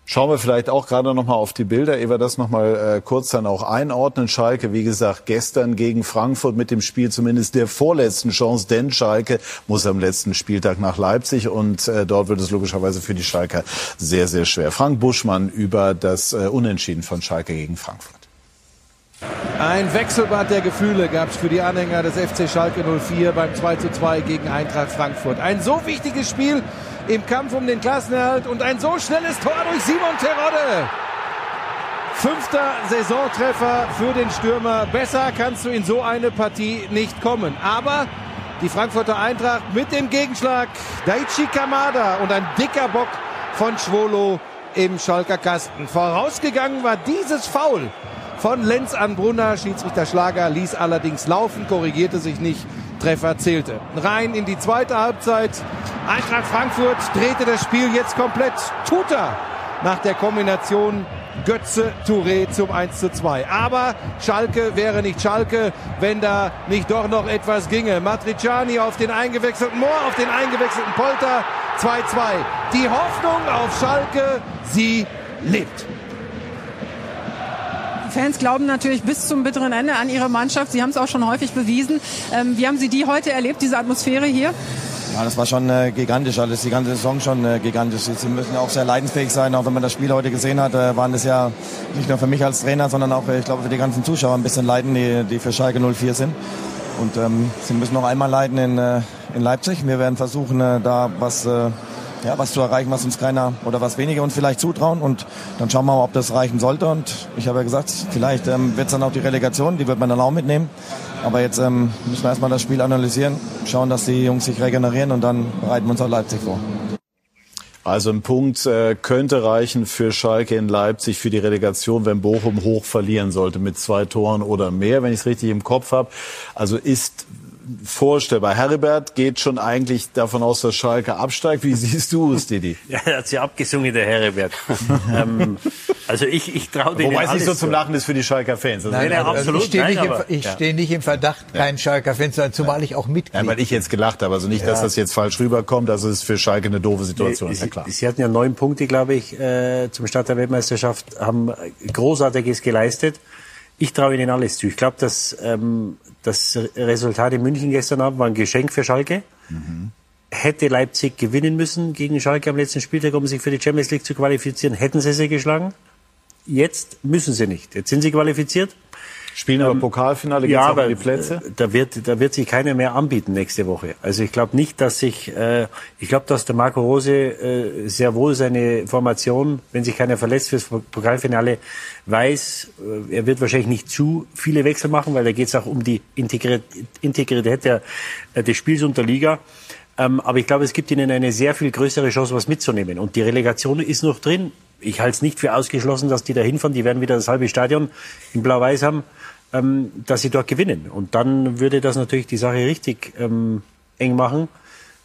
Schauen wir vielleicht auch gerade noch mal auf die Bilder, ehe wir das noch mal äh, kurz dann auch einordnen. Schalke, wie gesagt, gestern gegen Frankfurt mit dem Spiel zumindest der vorletzten Chance, denn Schalke muss am letzten Spieltag nach Leipzig und äh, dort wird es logischerweise für die Schalker sehr, sehr schwer. Frank Buschmann über das äh, Unentschieden von Schalke gegen Frankfurt. Ein Wechselbad der Gefühle gab es für die Anhänger des FC Schalke 04 beim 2 zu 2 gegen Eintracht Frankfurt. Ein so wichtiges Spiel im Kampf um den Klassenerhalt und ein so schnelles Tor durch Simon Terodde. Fünfter Saisontreffer für den Stürmer. Besser kannst du in so eine Partie nicht kommen. Aber die Frankfurter Eintracht mit dem Gegenschlag. Daichi Kamada und ein dicker Bock von Schwolo im Schalker Kasten. Vorausgegangen war dieses Foul von Lenz an Brunner. Schiedsrichter Schlager ließ allerdings laufen, korrigierte sich nicht. Treffer zählte. Rein in die zweite Halbzeit. Eintracht Frankfurt drehte das Spiel jetzt komplett. Tuta nach der Kombination Götze Touré zum 1 zu 2. Aber Schalke wäre nicht Schalke, wenn da nicht doch noch etwas ginge. Matriciani auf den eingewechselten Mohr, auf den eingewechselten Polter 2-2. Die Hoffnung auf Schalke, sie lebt. Fans glauben natürlich bis zum bitteren Ende an ihre Mannschaft. Sie haben es auch schon häufig bewiesen. Ähm, wie haben Sie die heute erlebt, diese Atmosphäre hier? Ja, das war schon äh, gigantisch alles, die ganze Saison schon äh, gigantisch. Sie müssen auch sehr leidensfähig sein, auch wenn man das Spiel heute gesehen hat, äh, waren das ja nicht nur für mich als Trainer, sondern auch, äh, ich glaube, für die ganzen Zuschauer ein bisschen leiden, die, die für Schalke 04 sind. Und ähm, sie müssen noch einmal leiden in, äh, in Leipzig. Wir werden versuchen, äh, da was ja, was zu erreichen, was uns keiner oder was wenige uns vielleicht zutrauen. Und dann schauen wir mal, ob das reichen sollte. Und ich habe ja gesagt, vielleicht ähm, wird es dann auch die Relegation, die wird man dann auch mitnehmen. Aber jetzt ähm, müssen wir erstmal das Spiel analysieren, schauen, dass die Jungs sich regenerieren und dann bereiten wir uns auf Leipzig vor. Also ein Punkt äh, könnte reichen für Schalke in Leipzig für die Relegation, wenn Bochum hoch verlieren sollte mit zwei Toren oder mehr, wenn ich es richtig im Kopf habe. Also ist vorstellbar. Heribert geht schon eigentlich davon aus, dass Schalke absteigt. Wie siehst du es, Didi? ja, er hat sie abgesungen, der Heribert. ähm, also ich, ich traue denen Wobei es nicht so zum Lachen ist für die Schalker Fans. Also nein, nein, absolut. Ich stehe nicht, im, ja. steh nicht im Verdacht, kein Schalker Fan zu sein, zumal ich auch Mitglied. Nein, weil ich jetzt gelacht habe. Also nicht, ja. dass das jetzt falsch rüberkommt. Also es ist für Schalke eine doofe Situation. Nee, ja, klar. Sie hatten ja neun Punkte, glaube ich, äh, zum Start der Weltmeisterschaft, haben Großartiges geleistet. Ich traue Ihnen alles zu. Ich glaube, dass ähm, das Resultat in München gestern Abend war ein Geschenk für Schalke. Mhm. hätte Leipzig gewinnen müssen gegen Schalke am letzten Spieltag, um sich für die Champions League zu qualifizieren. Hätten sie sie geschlagen? Jetzt müssen sie nicht. Jetzt sind sie qualifiziert. Spielen aber Pokalfinale, geht's ja, um aber die Plätze? äh, Da wird, da wird sich keiner mehr anbieten nächste Woche. Also ich glaube nicht, dass sich, äh, ich glaube, dass der Marco Rose äh, sehr wohl seine Formation, wenn sich keiner verletzt fürs Pokalfinale, weiß, äh, er wird wahrscheinlich nicht zu viele Wechsel machen, weil da geht es auch um die Integri- Integrität der, äh, des Spiels und der Liga. Ähm, aber ich glaube, es gibt ihnen eine sehr viel größere Chance, was mitzunehmen. Und die Relegation ist noch drin. Ich halte es nicht für ausgeschlossen, dass die da hinfahren. Die werden wieder das halbe Stadion in Blau-Weiß haben, ähm, dass sie dort gewinnen. Und dann würde das natürlich die Sache richtig ähm, eng machen.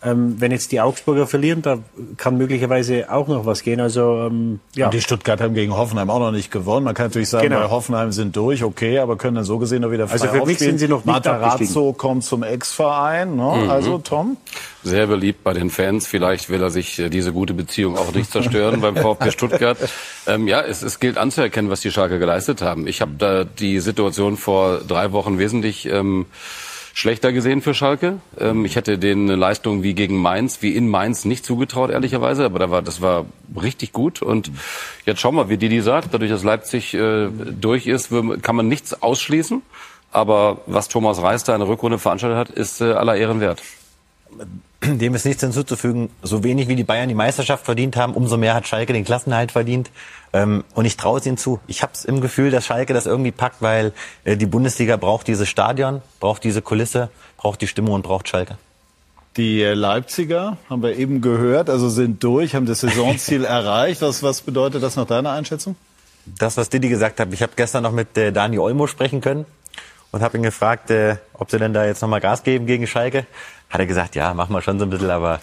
Ähm, wenn jetzt die Augsburger verlieren, da kann möglicherweise auch noch was gehen. Also ähm, ja. Und die Stuttgart haben gegen Hoffenheim auch noch nicht gewonnen. Man kann natürlich sagen, Genau. bei Hoffenheim sind durch, okay, aber können dann so gesehen noch wieder frei Also für mich sind sie noch nicht Matarazzo kommt zum Ex-Verein. Ne? Mhm. Also Tom? Sehr beliebt bei den Fans. Vielleicht will er sich äh, diese gute Beziehung auch nicht zerstören beim VfB Stuttgart. Ähm, ja, es, es gilt anzuerkennen, was die Schalke geleistet haben. Ich habe da die Situation vor drei Wochen wesentlich ähm, schlechter gesehen für Schalke. Ähm, ich hätte denen eine Leistung wie gegen Mainz, wie in Mainz nicht zugetraut, ehrlicherweise. Aber da war, das war richtig gut. Und jetzt schauen wir, wie Didi sagt. Dadurch, dass Leipzig äh, durch ist, kann man nichts ausschließen. Aber was Thomas Reis da in der Rückrunde veranstaltet hat, ist äh, aller Ehren wert. Dem ist nichts hinzuzufügen. So wenig wie die Bayern die Meisterschaft verdient haben, umso mehr hat Schalke den Klassenhalt verdient. Ähm, und ich traue es ihnen zu. Ich habe im Gefühl, dass Schalke das irgendwie packt, weil äh, die Bundesliga braucht dieses Stadion, braucht diese Kulisse, braucht die Stimmung und braucht Schalke. Die äh, Leipziger haben wir eben gehört, also sind durch, haben das Saisonziel erreicht. Was, was bedeutet das nach deiner Einschätzung? Das, was Didi gesagt hat, ich habe gestern noch mit äh, Dani Olmo sprechen können und habe ihn gefragt, äh, ob sie denn da jetzt nochmal Gas geben gegen Schalke. Hat er gesagt, ja, machen wir schon so ein bisschen, aber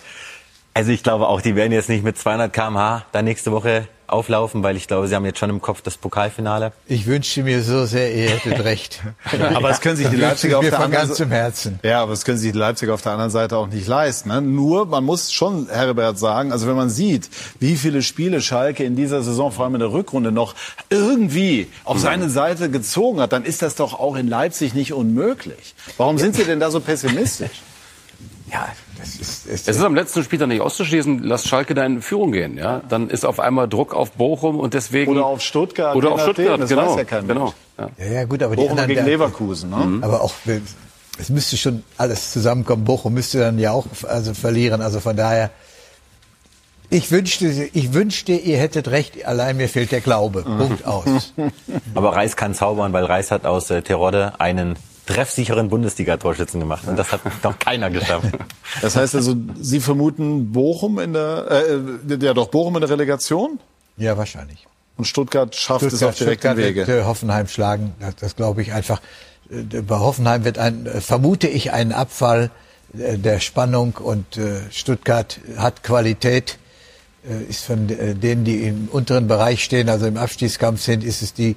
also ich glaube auch, die werden jetzt nicht mit 200 km/h da nächste Woche auflaufen, weil ich glaube, sie haben jetzt schon im Kopf das Pokalfinale. Ich wünschte mir so sehr, ihr hättet recht. aber es können sich die Leipziger auf der anderen Herzen. Ja, aber es können sich die Leipziger auf der anderen Seite auch nicht leisten. Ne? Nur, man muss schon, Herbert, sagen, also wenn man sieht, wie viele Spiele Schalke in dieser Saison, vor allem in der Rückrunde, noch irgendwie auf seine Seite gezogen hat, dann ist das doch auch in Leipzig nicht unmöglich. Warum sind Sie denn da so pessimistisch? Ja, das ist, Es ist am letzten Spieltag nicht auszuschließen, lass Schalke da in Führung gehen. Ja? Dann ist auf einmal Druck auf Bochum und deswegen... Oder auf Stuttgart. Oder auf Stuttgart, das genau. weiß ja kein genau. Ja. Ja, ja, gut, aber die Bochum anderen, gegen Leverkusen. Ne? Mhm. Aber auch, es müsste schon alles zusammenkommen. Bochum müsste dann ja auch also verlieren. Also von daher, ich wünschte, ich wünschte, ihr hättet recht. Allein mir fehlt der Glaube. Punkt aus. Aber Reis kann zaubern, weil Reis hat aus äh, Terodde einen treffsicheren Bundesliga-Torschützen gemacht. Und das hat noch keiner geschafft. Das heißt also, Sie vermuten Bochum in der, äh, ja doch Bochum in der Relegation Ja, wahrscheinlich. und Stuttgart schafft es auf direkten Stuttgart Wege. wird äh, Hoffenheim schlagen. Das, das glaube ich einfach. Äh, Bei Hoffenheim wird ein, äh, vermute ich, ein Abfall äh, der Spannung und äh, Stuttgart hat Qualität. Äh, Ist von äh, denen, die im unteren Bereich stehen, also im Abstiegskampf sind, ist es die äh,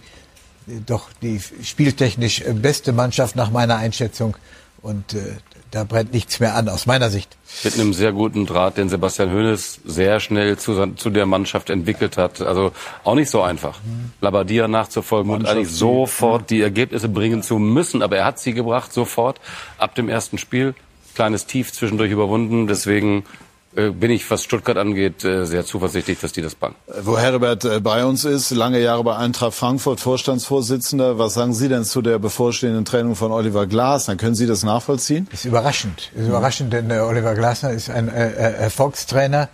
doch die spieltechnisch äh, beste Mannschaft nach meiner Einschätzung. Und äh, da brennt nichts mehr an, aus meiner Sicht. Mit einem sehr guten Draht, den Sebastian Hoeneß sehr schnell zu, zu der Mannschaft entwickelt hat. Also auch nicht so einfach. Labadia nachzufolgen und eigentlich sofort die Ergebnisse bringen zu müssen. Aber er hat sie gebracht, sofort, ab dem ersten Spiel. Kleines Tief zwischendurch überwunden. Deswegen bin ich, was Stuttgart angeht, äh, sehr zuversichtlich, dass die das packen. Wo Herbert äh, bei uns ist, lange Jahre bei Eintracht Frankfurt, Vorstandsvorsitzender. Was sagen Sie denn zu der bevorstehenden Trennung von Oliver Glasner? Können Sie das nachvollziehen? ist überraschend. Ist überraschend, denn äh, Oliver Glasner ist ein äh, äh, Erfolgstrainer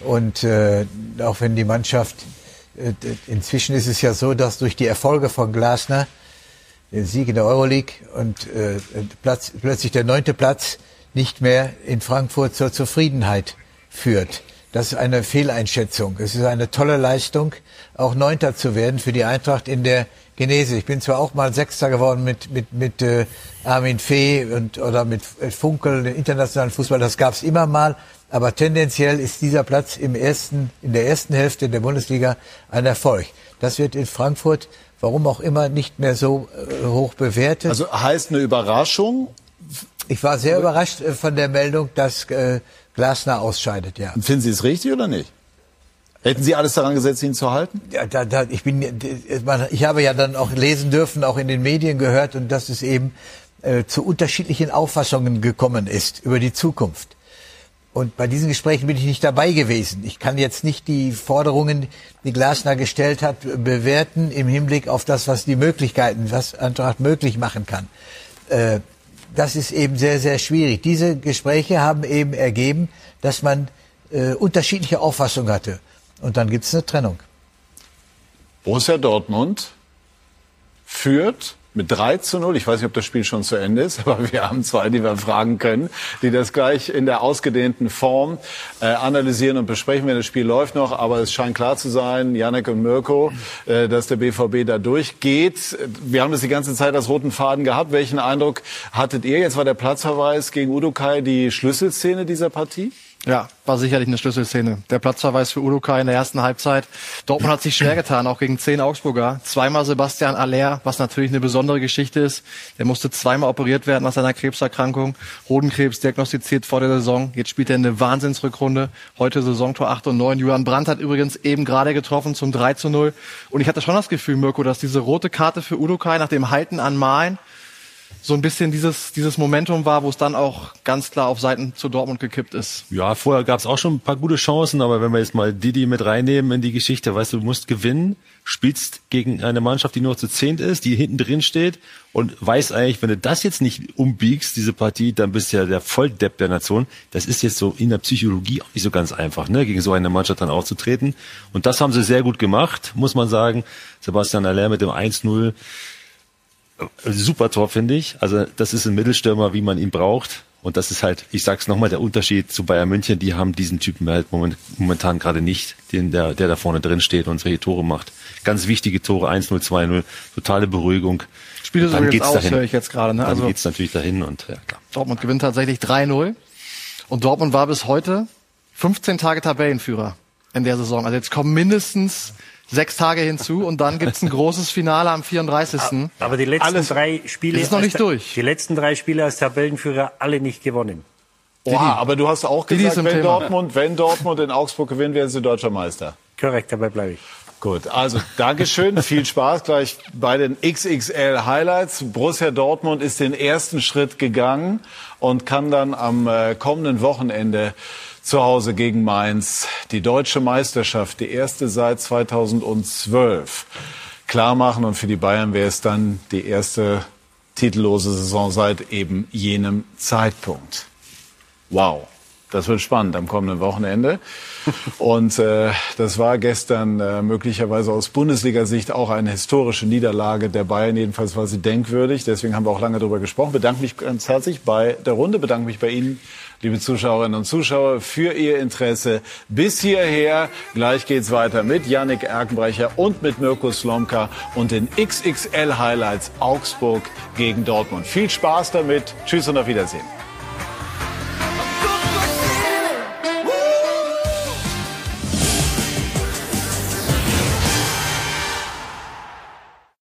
und äh, auch wenn die Mannschaft äh, inzwischen ist es ja so, dass durch die Erfolge von Glasner den Sieg in der Euroleague und äh, Platz, plötzlich der neunte Platz nicht mehr in Frankfurt zur Zufriedenheit führt. Das ist eine Fehleinschätzung. Es ist eine tolle Leistung, auch Neunter zu werden für die Eintracht in der Genese. Ich bin zwar auch mal Sechster geworden mit mit mit äh, Armin Fee und oder mit äh, Funkel, den internationalen Fußball. Das gab es immer mal, aber tendenziell ist dieser Platz im ersten in der ersten Hälfte der Bundesliga ein Erfolg. Das wird in Frankfurt, warum auch immer, nicht mehr so äh, hoch bewertet. Also heißt eine Überraschung? Ich war sehr überrascht äh, von der Meldung, dass äh, Glasner ausscheidet. Ja. Finden Sie es richtig oder nicht? Hätten Sie alles daran gesetzt, ihn zu halten? Ja, da, da, ich bin, ich habe ja dann auch lesen dürfen, auch in den Medien gehört, und dass es eben äh, zu unterschiedlichen Auffassungen gekommen ist über die Zukunft. Und bei diesen Gesprächen bin ich nicht dabei gewesen. Ich kann jetzt nicht die Forderungen, die Glasner gestellt hat, bewerten im Hinblick auf das, was die Möglichkeiten, was Eintracht möglich machen kann. Äh, das ist eben sehr, sehr schwierig. Diese Gespräche haben eben ergeben, dass man äh, unterschiedliche Auffassungen hatte. Und dann gibt es eine Trennung. Borussia Dortmund führt mit 3 zu 0. Ich weiß nicht, ob das Spiel schon zu Ende ist, aber wir haben zwei, die wir fragen können, die das gleich in der ausgedehnten Form äh, analysieren und besprechen, wenn das Spiel läuft noch. Aber es scheint klar zu sein, Janek und Mirko, äh, dass der BVB da durchgeht. Wir haben das die ganze Zeit als roten Faden gehabt. Welchen Eindruck hattet ihr? Jetzt war der Platzverweis gegen Udokai die Schlüsselszene dieser Partie? Ja, war sicherlich eine Schlüsselszene. Der Platzverweis für Udokai in der ersten Halbzeit. Dortmund hat sich schwer getan, auch gegen zehn Augsburger. Zweimal Sebastian Aller, was natürlich eine besondere Geschichte ist. Der musste zweimal operiert werden nach seiner Krebserkrankung. Hodenkrebs diagnostiziert vor der Saison. Jetzt spielt er eine Wahnsinnsrückrunde. Heute Saisontor 8 und 9. Julian Brandt hat übrigens eben gerade getroffen zum 3 zu 0. Und ich hatte schon das Gefühl, Mirko, dass diese rote Karte für Udokai nach dem Halten an Malen so ein bisschen dieses, dieses Momentum war, wo es dann auch ganz klar auf Seiten zu Dortmund gekippt ist. Ja, vorher gab es auch schon ein paar gute Chancen, aber wenn wir jetzt mal Didi mit reinnehmen in die Geschichte, weißt du, du musst gewinnen, spielst gegen eine Mannschaft, die nur zu zehnt ist, die hinten drin steht und weißt eigentlich, wenn du das jetzt nicht umbiegst, diese Partie, dann bist du ja der Volldepp der Nation. Das ist jetzt so in der Psychologie auch nicht so ganz einfach, ne, gegen so eine Mannschaft dann aufzutreten. Und das haben sie sehr gut gemacht, muss man sagen. Sebastian Aller mit dem 1-0 super Tor, finde ich. Also das ist ein Mittelstürmer, wie man ihn braucht. Und das ist halt, ich sag's nochmal, der Unterschied zu Bayern München. Die haben diesen Typen halt momentan gerade nicht, den, der, der da vorne drin steht und solche Tore macht. Ganz wichtige Tore, 1-0, 2-0, totale Beruhigung. Spiele so jetzt aus, dahin. höre ich jetzt gerade. Ne? Dann also geht's natürlich dahin und ja, klar. Dortmund gewinnt tatsächlich 3-0. Und Dortmund war bis heute 15 Tage Tabellenführer in der Saison. Also jetzt kommen mindestens sechs Tage hinzu und dann gibt's ein großes Finale am 34. Aber die letzten Alles, drei Spiele ist noch nicht durch. Die letzten drei Spiele als Tabellenführer alle nicht gewonnen. Oha, aber du hast auch gesagt, wenn Dortmund, wenn Dortmund in Augsburg gewinnt, werden sie deutscher Meister. Korrekt, dabei bleibe ich. Gut, also Dankeschön, viel Spaß gleich bei den XXL Highlights. Borussia Dortmund ist den ersten Schritt gegangen und kann dann am äh, kommenden Wochenende zu Hause gegen Mainz. Die deutsche Meisterschaft, die erste seit 2012, klar machen. Und für die Bayern wäre es dann die erste titellose Saison seit eben jenem Zeitpunkt. Wow. Das wird spannend am kommenden Wochenende. Und äh, das war gestern äh, möglicherweise aus Bundesliga-Sicht auch eine historische Niederlage der Bayern. Jedenfalls war sie denkwürdig. Deswegen haben wir auch lange darüber gesprochen. Bedanke mich ganz herzlich bei der Runde. Bedanke mich bei Ihnen, liebe Zuschauerinnen und Zuschauer, für Ihr Interesse bis hierher. Gleich geht's weiter mit Yannick Erkenbrecher und mit Mirko Slomka und den XXL Highlights Augsburg gegen Dortmund. Viel Spaß damit. Tschüss und auf Wiedersehen.